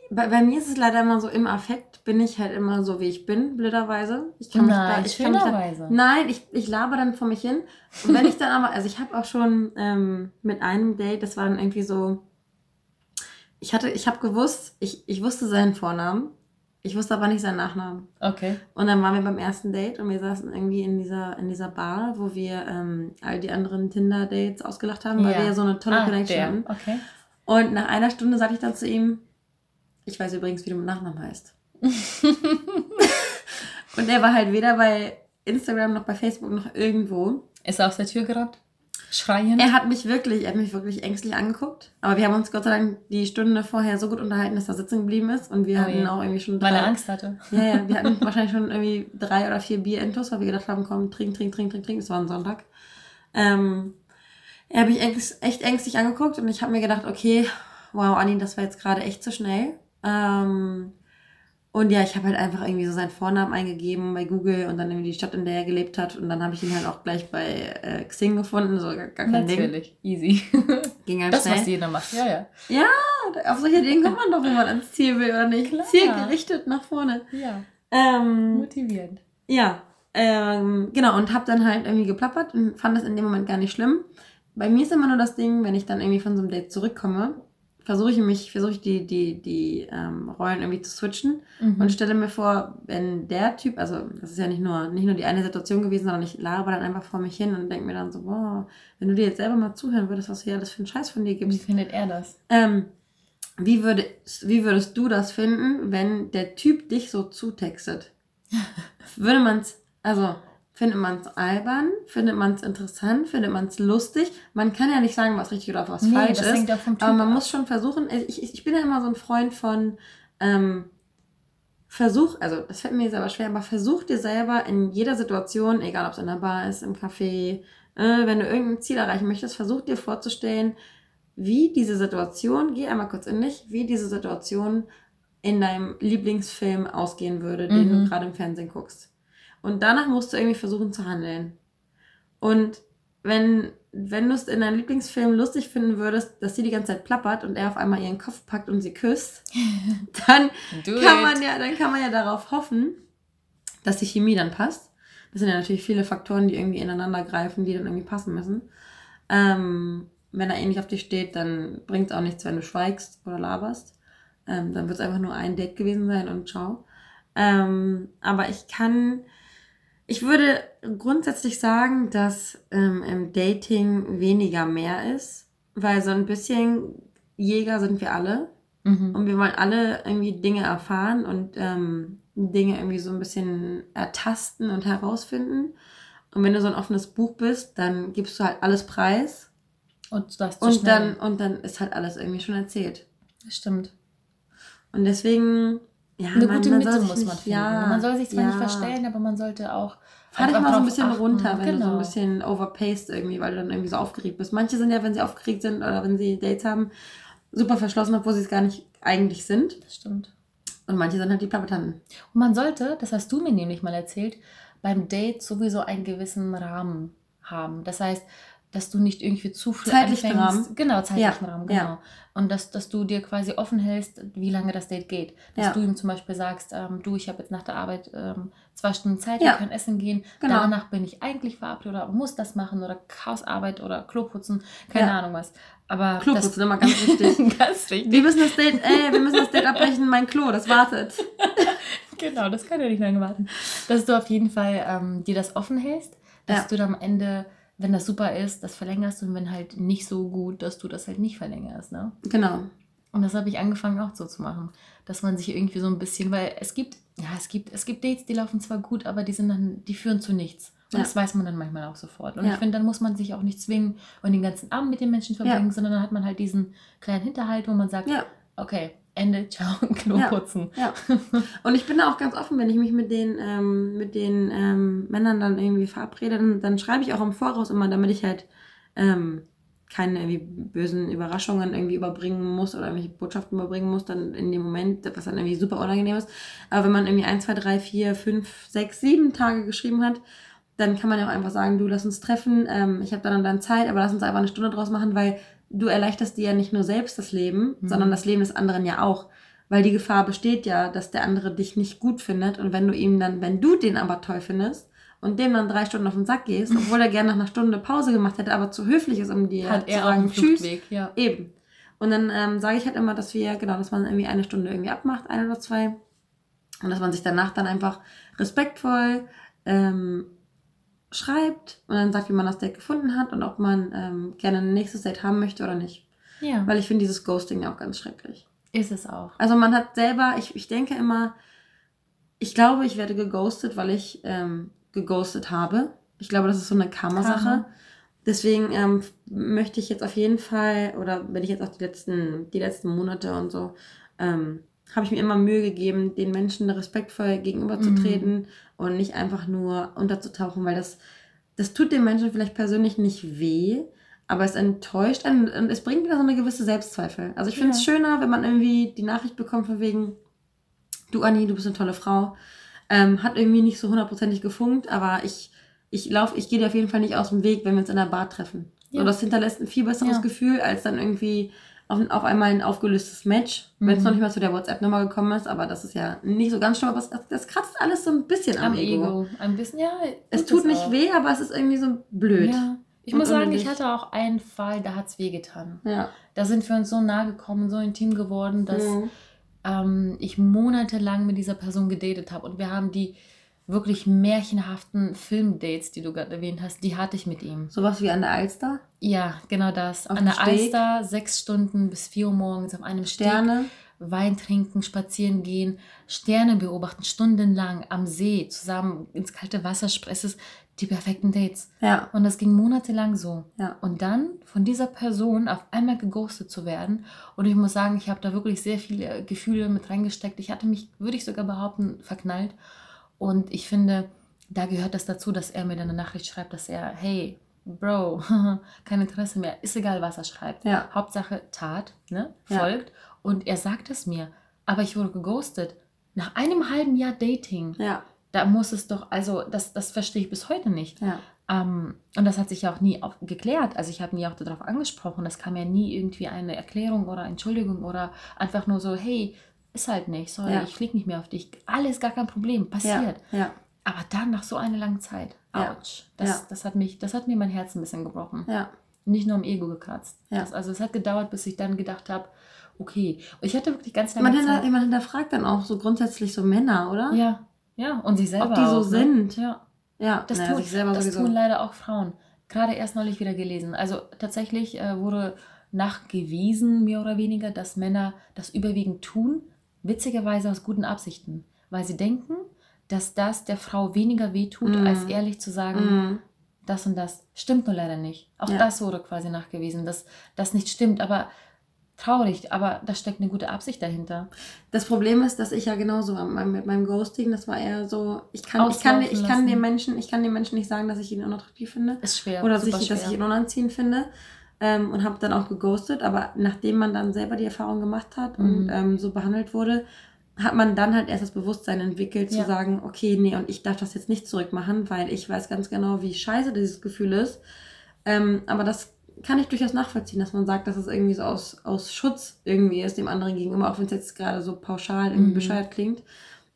bei, bei mir ist es leider immer so, im Affekt bin ich halt immer so, wie ich bin, blöderweise. Ich kann mich da, Nein, ich kann mich da. Nein, ich, ich laber dann vor mich hin. Und wenn ich dann aber, also ich habe auch schon ähm, mit einem Date, das war dann irgendwie so, ich hatte, ich habe gewusst, ich, ich wusste seinen Vornamen, ich wusste aber nicht seinen Nachnamen. Okay. Und dann waren wir beim ersten Date und wir saßen irgendwie in dieser, in dieser Bar, wo wir ähm, all die anderen Tinder-Dates ausgelacht haben, weil Ja. wir ja so eine tolle Ah, Connection der. hatten. Okay. Und nach einer Stunde sagte ich dann zu ihm, ich weiß übrigens, wie du mit Nachnamen heißt. und er war halt weder bei Instagram noch bei Facebook noch irgendwo. Ist er aus der Tür gerannt? Schreien? Er hat mich wirklich, er hat mich wirklich ängstlich angeguckt. Aber wir haben uns Gott sei Dank die Stunde vorher so gut unterhalten, dass er sitzen geblieben ist. Und wir Oh hatten je. auch irgendwie schon weil er drei, Angst hatte. Ja, ja, wir hatten wahrscheinlich schon irgendwie drei oder vier Bier intus, weil wir gedacht haben, komm, trink, trink, trink, trink, trink. Es war ein Sonntag. Ähm, er hat mich echt ängstlich angeguckt und ich habe mir gedacht, okay, wow, Anni, das war jetzt gerade echt zu schnell. Ähm, und ja, ich habe halt einfach irgendwie so seinen Vornamen eingegeben bei Google und dann irgendwie die Stadt, in der er gelebt hat. Und dann habe ich ihn halt auch gleich bei äh, Xing gefunden, so gar, gar kein Ding. Natürlich. Easy. Ging ganz Das, schnell. was jeder macht. Ja, ja. Ja, auf solche Dinge kommt man doch, wenn man ans Ziel will, oder nicht? Klar. Zielgerichtet nach vorne. Ja. Ähm, Motivierend. Ja, ähm, genau, und habe dann halt irgendwie geplappert und fand es in dem Moment gar nicht schlimm. Bei mir ist immer nur das Ding, wenn ich dann irgendwie von so einem Date zurückkomme, versuche ich mich, versuche ich die, die, die ähm, Rollen irgendwie zu switchen Mhm. und stelle mir vor, wenn der Typ, also das ist ja nicht nur, nicht nur die eine Situation gewesen, sondern ich laber dann einfach vor mich hin und denke mir dann so, boah, wenn du dir jetzt selber mal zuhören würdest, was du hier alles für einen Scheiß von dir Wie gibst. findet er das? Ähm, wie, würde, wie würdest du das finden, wenn der Typ dich so zutextet? Würde man es, also findet man es albern, findet man es interessant, findet man es lustig? Man kann ja nicht sagen, was richtig oder was nee, falsch ist. Aber man ab. muss schon versuchen, ich, ich, ich bin ja immer so ein Freund von ähm, Versuch, also das fällt mir jetzt aber schwer, aber versuch dir selber in jeder Situation, egal ob es in der Bar ist, im Café, äh, wenn du irgendein Ziel erreichen möchtest, versuch dir vorzustellen, wie diese Situation, geh einmal kurz in dich, wie diese Situation in deinem Lieblingsfilm ausgehen würde, den Mhm. du gerade im Fernsehen guckst. Und danach musst du irgendwie versuchen zu handeln. Und wenn, wenn du es in deinem Lieblingsfilm lustig finden würdest, dass sie die ganze Zeit plappert und er auf einmal ihren Kopf packt und sie küsst, dann kann man ja, dann kann man ja darauf hoffen, dass die Chemie dann passt. Das sind ja natürlich viele Faktoren, die irgendwie ineinander greifen, die dann irgendwie passen müssen. Ähm, wenn er ähnlich auf dich steht, dann bringt es auch nichts, wenn du schweigst oder laberst. Ähm, dann wird es einfach nur ein Date gewesen sein und ciao. Ähm, aber ich kann, ich würde grundsätzlich sagen, dass ähm, im Dating weniger mehr ist, weil so ein bisschen Jäger sind wir alle. Mhm. Und wir wollen alle irgendwie Dinge erfahren und ähm, Dinge irgendwie so ein bisschen ertasten und herausfinden. Und wenn du so ein offenes Buch bist, dann gibst du halt alles preis. Und das zu Und schnell. dann, und dann ist halt alles irgendwie schon erzählt. Das stimmt. Und deswegen, ja, Eine gute soll Mitte muss nicht- man finden. Ja, man soll sich zwar nicht ja. verstellen, aber man sollte auch. Fahr dich mal so ein bisschen achten. runter, wenn du so Genau. ein bisschen overpaced irgendwie, weil du dann irgendwie so aufgeregt bist. Manche sind ja, wenn sie aufgeregt sind oder wenn sie Dates haben, super verschlossen, obwohl sie es gar nicht eigentlich sind. Das stimmt. Und manche sind halt die Plappertanten. Und man sollte, das hast du mir nämlich mal erzählt, beim Date sowieso einen gewissen Rahmen haben. Das heißt, dass du nicht irgendwie zu viel Zeitlichen anfängst. Rahmen. Genau, zeitlichen Ja, Rahmen, genau. ja. Und dass, dass du dir quasi offen hältst, wie lange das Date geht. Dass Ja. du ihm zum Beispiel sagst, ähm, du, ich habe jetzt nach der Arbeit ähm, zwei Stunden Zeit, Ja. wir können essen gehen. Genau. Danach bin ich eigentlich verabredet oder muss das machen oder Hausarbeit oder Klo putzen, keine. Ahnung was. Aber Klo das- putzen, immer ganz wichtig. ganz wichtig. Wir müssen das Date, ey, wir müssen das Date abbrechen, mein Klo, das wartet. Genau, das kann ja nicht lange warten. Dass du auf jeden Fall ähm, dir das offen hältst, dass du dann am Ende, wenn das super ist, das verlängerst und wenn halt nicht so gut, dass du das halt nicht verlängerst. Ne? Genau. Und das habe ich angefangen auch so zu machen, dass man sich irgendwie so ein bisschen, weil es gibt, ja, es gibt, es gibt Dates, die laufen zwar gut, aber die sind dann, die führen zu nichts. Und Ja. das weiß man dann manchmal auch sofort. Und Ja. ich finde, dann muss man sich auch nicht zwingen und den ganzen Abend mit den Menschen verbringen, sondern dann hat man halt diesen kleinen Hinterhalt, wo man sagt, Ja. okay, Ende, ciao, Klo Ja. putzen. Ja. Und ich bin da auch ganz offen, wenn ich mich mit den, ähm, mit den ähm, Männern dann irgendwie verabrede, dann, dann schreibe ich auch im Voraus immer, damit ich halt ähm, keine irgendwie bösen Überraschungen irgendwie überbringen muss oder irgendwelche Botschaften überbringen muss, dann in dem Moment, was dann irgendwie super unangenehm ist. Aber wenn man irgendwie 1, 2, 3, 4, 5, 6, 7 Tage geschrieben hat, dann kann man ja auch einfach sagen, du lass uns treffen, ähm, ich habe dann und dann Zeit, aber lass uns einfach eine Stunde draus machen, weil du erleichterst dir ja nicht nur selbst das Leben, Mhm. sondern das Leben des anderen ja auch. Weil die Gefahr besteht ja, dass der andere dich nicht gut findet und wenn du ihm dann, wenn du den aber toll findest und dem dann drei Stunden auf den Sack gehst, obwohl er gerne nach einer Stunde Pause gemacht hätte, aber zu höflich ist, um dir Hat zu sagen, einen tschüss, Fluchtweg, ja. Eben. Und dann ähm, sage ich halt immer, dass wir, genau, dass man irgendwie eine Stunde irgendwie abmacht, eine oder zwei. Und dass man sich danach dann einfach respektvoll ähm, schreibt und dann sagt, wie man das Date gefunden hat und ob man ähm, gerne ein nächstes Date haben möchte oder nicht. Ja, Weil ich finde dieses Ghosting ja auch ganz schrecklich. ist es auch. Also man hat selber, ich, ich denke immer, ich glaube, ich werde geghostet, weil ich ähm, geghostet habe. Ich glaube, das ist so eine Karma-Sache. Karma. Deswegen ähm, möchte ich jetzt auf jeden Fall, oder wenn ich jetzt auch die letzten, die letzten Monate und so, ähm, habe ich mir immer Mühe gegeben, den Menschen respektvoll gegenüberzutreten und nicht einfach nur unterzutauchen, weil das, das tut den Menschen vielleicht persönlich nicht weh, aber es enttäuscht einen und es bringt wieder so eine gewisse Selbstzweifel. Also ich finde es Ja. schöner, wenn man irgendwie die Nachricht bekommt von wegen, du Anni, du bist eine tolle Frau. Ähm, hat irgendwie nicht so hundertprozentig gefunkt, aber ich, ich laufe, ich gehe dir auf jeden Fall nicht aus dem Weg, wenn wir uns in der Bar treffen. Ja. Und das hinterlässt ein viel besseres Ja. Gefühl, als dann irgendwie auf, auf einmal ein aufgelöstes Match, wenn es Mhm. noch nicht mal zu der WhatsApp-Nummer gekommen ist, aber das ist ja nicht so ganz schlimm, aber das, das kratzt alles so ein bisschen am, Am Ego. Ego. Ein bisschen, ja. Es tut nicht auch. weh, aber es ist irgendwie so blöd. Ja. Ich muss sagen, ich hatte auch einen Fall, da hat es wehgetan. Ja. Da sind wir uns so nahe gekommen, so intim geworden, dass Mhm. ähm, ich monatelang mit dieser Person gedatet habe. Und wir haben die wirklich märchenhaften Filmdates, die du gerade erwähnt hast, die hatte ich mit ihm. Sowas wie an der Alster, Ja, genau das. Auf An der Steg? Alster, sechs Stunden bis vier Uhr morgens auf einem Steg. Sterne. Wein trinken, spazieren gehen, Sterne beobachten, stundenlang am See, zusammen ins kalte Wasser ist die perfekten Dates. Ja, Und das ging monatelang so. ja. Und dann von dieser Person auf einmal geghostet zu werden. Und ich muss sagen, ich habe da wirklich sehr viele Gefühle mit reingesteckt. Ich hatte mich, würde ich sogar behaupten, verknallt. Und ich finde, da gehört das dazu, dass er mir dann eine Nachricht schreibt, dass er, hey, Bro, kein Interesse mehr. Ist egal, was er schreibt. Ja. Hauptsache Tat, ne? Ja. Folgt. Und er sagt es mir. Aber ich wurde geghostet. Nach einem halben Jahr Dating. Ja, Da muss es doch, also das, das verstehe ich bis heute nicht. ja. Ähm, und das hat sich ja auch nie auf, geklärt. Also ich habe nie auch darauf angesprochen. Es kam ja nie irgendwie eine Erklärung oder Entschuldigung oder einfach nur so, hey, ist halt nicht, sorry, Ja. ich fliege nicht mehr auf dich. Alles gar kein Problem, passiert. Ja, ja, Aber dann nach so einer langen Zeit, ouch, das, das, hat mich, das hat mir mein Herz ein bisschen gebrochen. ja. Nicht nur im Ego gekratzt. Das, also es hat gedauert, bis ich dann gedacht habe, okay. Und ich hatte wirklich ganz lange Man, hinter, Zeit. man hinterfragt dann auch so grundsätzlich so Männer, oder? Ja, ja, und sie selber Ob die so auch, ne? sind. Ja. Ja, Das, naja, selber das sowieso. tun leider auch Frauen. Gerade erst neulich wieder gelesen. Also tatsächlich äh, wurde nachgewiesen, mehr oder weniger, dass Männer das überwiegend tun, witzigerweise aus guten Absichten. Weil sie denken, dass das der Frau weniger wehtut, Mhm. als ehrlich zu sagen, Mhm. das und das. Stimmt nur leider nicht. Auch Ja. das wurde quasi nachgewiesen, dass das nicht stimmt. Aber traurig, aber da steckt eine gute Absicht dahinter. Das Problem ist, dass ich ja genauso mit meinem, Ghosting, das war eher so, ich kann, ich kann, ich kann dem Menschen, ich kann dem Menschen nicht sagen, dass ich ihn unattraktiv finde. Ist schwer. oder dass ich, dass ich ihn unanziehend finde. Ähm, und habe dann auch geghostet. Aber nachdem man dann selber die Erfahrung gemacht hat und Mhm. ähm, so behandelt wurde, hat man dann halt erst das Bewusstsein entwickelt, Ja. zu sagen, okay, nee, und ich darf das jetzt nicht zurückmachen, weil ich weiß ganz genau, wie scheiße dieses Gefühl ist. Ähm, aber das kann ich durchaus nachvollziehen, dass man sagt, dass es irgendwie so aus, aus Schutz irgendwie ist dem anderen gegenüber, auch wenn es jetzt gerade so pauschal irgendwie Mhm. bescheuert klingt.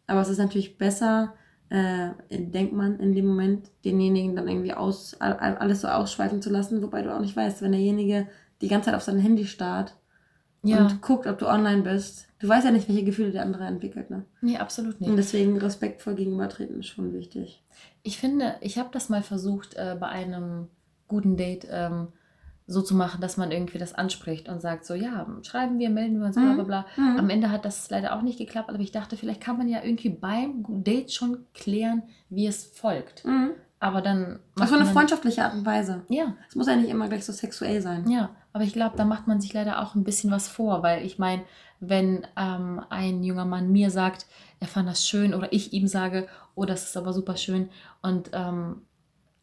Aber es ist natürlich besser, äh, denkt man in dem Moment, denjenigen dann irgendwie aus, all- all- alles so ausschweifen zu lassen, wobei du auch nicht weißt, wenn derjenige die ganze Zeit auf sein Handy starrt Ja, und guckt, ob du online bist. Du weißt ja nicht, welche Gefühle der andere entwickelt. Ne? nee, absolut nicht. Und deswegen respektvoll gegenübertreten ist schon wichtig. Ich finde, ich habe das mal versucht, äh, bei einem guten Date ähm, so zu machen, dass man irgendwie das anspricht und sagt so, ja, schreiben wir, melden wir uns, bla Mhm. bla bla. Mhm. Am Ende hat das leider auch nicht geklappt, aber ich dachte, vielleicht kann man ja irgendwie beim Date schon klären, wie es folgt. Mhm. Aber dann. Auf so eine freundschaftliche Art und Weise. Ja, Es muss ja nicht immer gleich so sexuell sein. ja. Aber ich glaube, da macht man sich leider auch ein bisschen was vor, weil ich meine, wenn ähm, ein junger Mann mir sagt, er fand das schön oder ich ihm sage, oh, das ist aber super schön und ähm,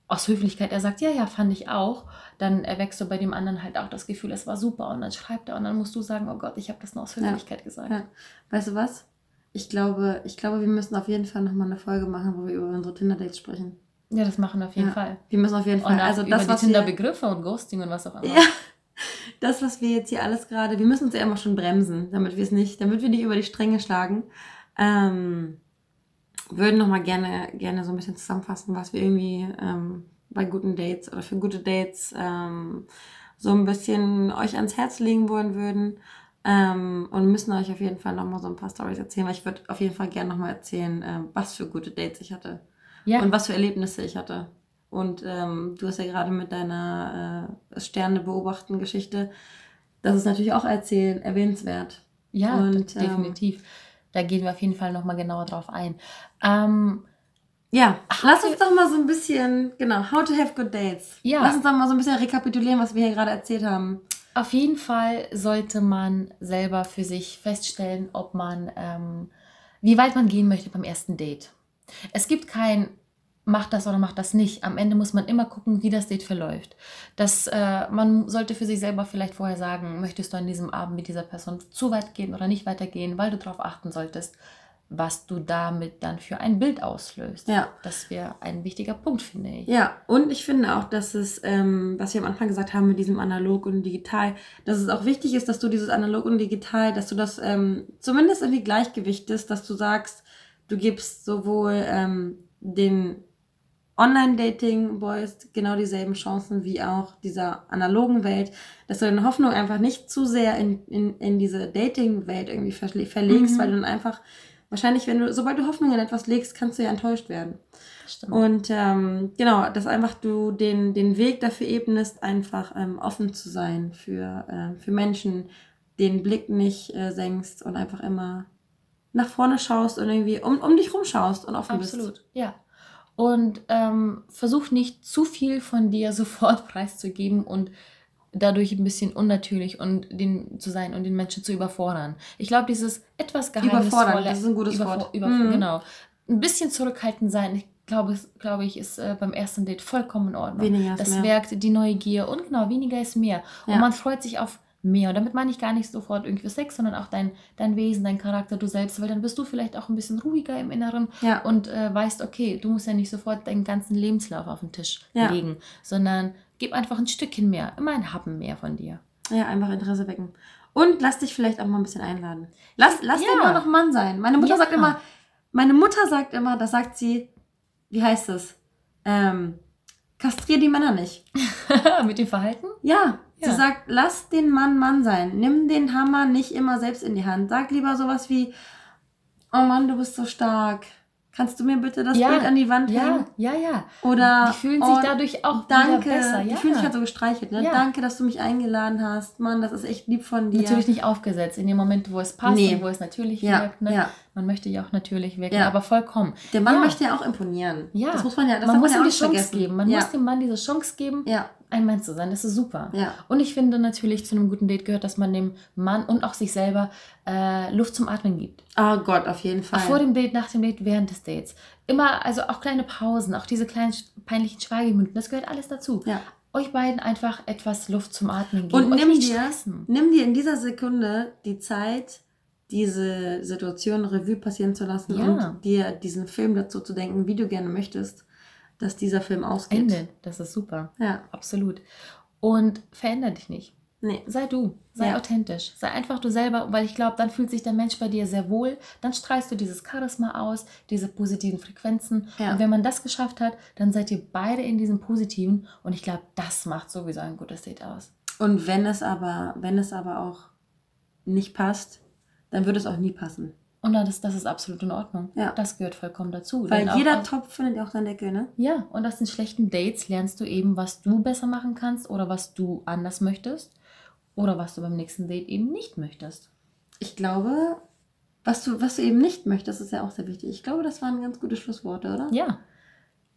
aus Höflichkeit er sagt, ja, ja, fand ich auch, dann erwächst du bei dem anderen halt auch das Gefühl, es war super und dann schreibt er und dann musst du sagen, oh Gott, ich habe das nur aus Ja. Höflichkeit gesagt. Ja. Weißt du was? Ich glaube, ich glaube, wir müssen auf jeden Fall nochmal eine Folge machen, wo wir über unsere Tinder-Dates sprechen. Ja, das machen wir auf jeden Ja. Fall. Wir müssen auf jeden Fall. Und also über das, die was wir, Tinder-Begriffe und Ghosting und was auch immer. Ja. das, was wir jetzt hier alles gerade, wir müssen uns ja immer schon bremsen, damit wir es nicht, damit wir nicht über die Stränge schlagen. Ähm, würden nochmal gerne, gerne so ein bisschen zusammenfassen, was wir irgendwie ähm, bei guten Dates oder für gute Dates ähm, so ein bisschen euch ans Herz legen wollen würden. Ähm, und müssen euch auf jeden Fall nochmal so ein paar Stories erzählen, weil ich würde auf jeden Fall gerne nochmal erzählen, ähm, was für gute Dates ich hatte. Ja. Und was für Erlebnisse ich hatte. Und ähm, du hast ja gerade mit deiner äh, Sterne beobachten Geschichte, das ist natürlich auch erzählen, erwähnenswert. Ja, Und, definitiv. Da gehen wir auf jeden Fall nochmal genauer drauf ein. Ähm, Ja, lass uns doch mal so ein bisschen, genau, how to have good dates. Ja. Lass uns doch mal so ein bisschen rekapitulieren, was wir hier gerade erzählt haben. auf jeden Fall sollte man selber für sich feststellen, ob man, ähm, wie weit man gehen möchte beim ersten Date. Es gibt kein mach das oder mach das nicht. Am Ende muss man immer gucken, wie das Date verläuft. Das, äh, man sollte für sich selber vielleicht vorher sagen, möchtest du an diesem Abend mit dieser Person zu weit gehen oder nicht weitergehen, weil du darauf achten solltest, was du damit dann für ein Bild auslöst. Ja. Das wäre ein wichtiger Punkt, finde ich. Ja, und ich finde auch, dass es, ähm, was wir am Anfang gesagt haben mit diesem Analog und Digital, dass es auch wichtig ist, dass du dieses Analog und Digital, dass du das ähm, zumindest irgendwie gleichgewichtest, dass du sagst, du gibst sowohl ähm, den Online-Dating-Boys genau dieselben Chancen wie auch dieser analogen Welt, dass du deine Hoffnung einfach nicht zu sehr in, in, in diese Dating-Welt irgendwie verle- verlegst, Mhm. weil du dann einfach, wahrscheinlich, wenn du, sobald du Hoffnung in etwas legst, kannst du ja enttäuscht werden. Stimmt. Und ähm, genau, dass einfach du den, den Weg dafür ebnest, einfach ähm, offen zu sein für, äh, für Menschen, den Blick nicht äh, senkst und einfach immer nach vorne schaust und irgendwie um, um dich rumschaust und offen bist. Absolut, ja. Und ähm, versuch nicht zu viel von dir sofort preiszugeben und dadurch ein bisschen unnatürlich und den, zu sein und den Menschen zu überfordern. Ich glaube, dieses etwas geheimnisvolle... Überfordern, das ist ein gutes Wort. Mhm. Genau. Ein bisschen zurückhaltend sein, ich glaube, glaube ich, ist äh, beim ersten Date vollkommen in Ordnung. Weniger ist das mehr. wirkt die Neugier und genau, weniger ist mehr. Ja. Und man freut sich auf mehr. Und damit meine ich gar nicht sofort irgendwie Sex, sondern auch dein, dein Wesen, dein Charakter, du selbst, weil dann bist du vielleicht auch ein bisschen ruhiger im Inneren Ja. und äh, weißt, okay, du musst ja nicht sofort deinen ganzen Lebenslauf auf den Tisch Ja. legen, sondern gib einfach ein Stückchen mehr, immer ein Happen mehr von dir. Ja, einfach Interesse wecken. Und lass dich vielleicht auch mal ein bisschen einladen. Lass, lass Ja. mal noch Mann sein. Meine Mutter Ja. sagt immer, meine Mutter sagt immer, das sagt sie, wie heißt es? Ähm, kastrier die Männer nicht. Mit dem Verhalten? Ja, Ja. sie sagt, lass den Mann Mann sein. Nimm den Hammer nicht immer selbst in die Hand. Sag lieber sowas wie, oh Mann, du bist so stark. Kannst du mir bitte das Ja. Bild an die Wand Ja, hängen? ja, ja. Oder Die fühlen sich oh, dadurch auch Danke, besser. die Ja. fühlen sich halt so gestreichelt. Ne? Ja. Danke, dass du mich eingeladen hast. Mann, das ist echt lieb von dir. Natürlich nicht aufgesetzt, in dem Moment, wo es passt Nee. und wo es natürlich Ja, wirkt. Ne? ja. Man möchte ja auch natürlich wirken, Ja. aber vollkommen. Der Mann Ja. möchte ja auch imponieren. Ja, Das muss man ja, das man muss ja ihm auch die Chance vergessen. geben. Man ja. muss dem Mann diese Chance geben, ja, ein Mann zu sein. Das ist super. ja. Und ich finde natürlich, zu einem guten Date gehört, dass man dem Mann und auch sich selber äh, Luft zum Atmen gibt. Oh Gott, auf jeden Fall. Vor dem Date, nach dem Date, während des Dates. Immer, also auch kleine Pausen, auch diese kleinen peinlichen Schweigeminuten, das gehört alles dazu. ja. Euch beiden einfach etwas Luft zum Atmen geben. Und nimm dir, nimm dir in dieser Sekunde die Zeit, diese Situation Revue passieren zu lassen Ja. und dir diesen Film dazu zu denken, wie du gerne möchtest, dass dieser Film ausgeht. Ende. Das ist super. Ja, Absolut. Und veränder dich nicht. nee. Sei du, sei Ja. authentisch, sei einfach du selber, weil ich glaube, dann fühlt sich der Mensch bei dir sehr wohl, dann strahlst du dieses Charisma aus, diese positiven Frequenzen Ja. und wenn man das geschafft hat, dann seid ihr beide in diesem Positiven und ich glaube, das macht sowieso ein gutes Date aus. Und wenn es aber, wenn es aber auch nicht passt, dann wird es auch nie passen. Und das, das ist absolut in Ordnung. Ja. Das gehört vollkommen dazu. Weil Denn jeder Topf findet ja auch seinen Deckel, ne? Ja, und aus den schlechten Dates lernst du eben, was du besser machen kannst oder was du anders möchtest oder was du beim nächsten Date eben nicht möchtest. Ich glaube, was du, was du eben nicht möchtest, ist ja auch sehr wichtig. Ich glaube, das waren ganz gute Schlussworte, oder? Ja.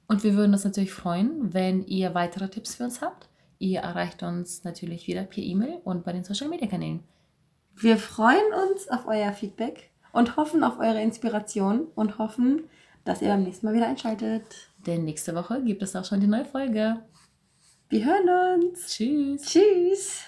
Und wir würden uns natürlich freuen, wenn ihr weitere Tipps für uns habt. Ihr erreicht uns natürlich wieder per E-Mail und bei den Social Media Kanälen. Wir freuen uns auf euer Feedback und hoffen auf eure Inspiration und hoffen, dass ihr beim nächsten Mal wieder einschaltet. Denn nächste Woche gibt es auch schon die neue Folge. Wir hören uns. Tschüss. Tschüss.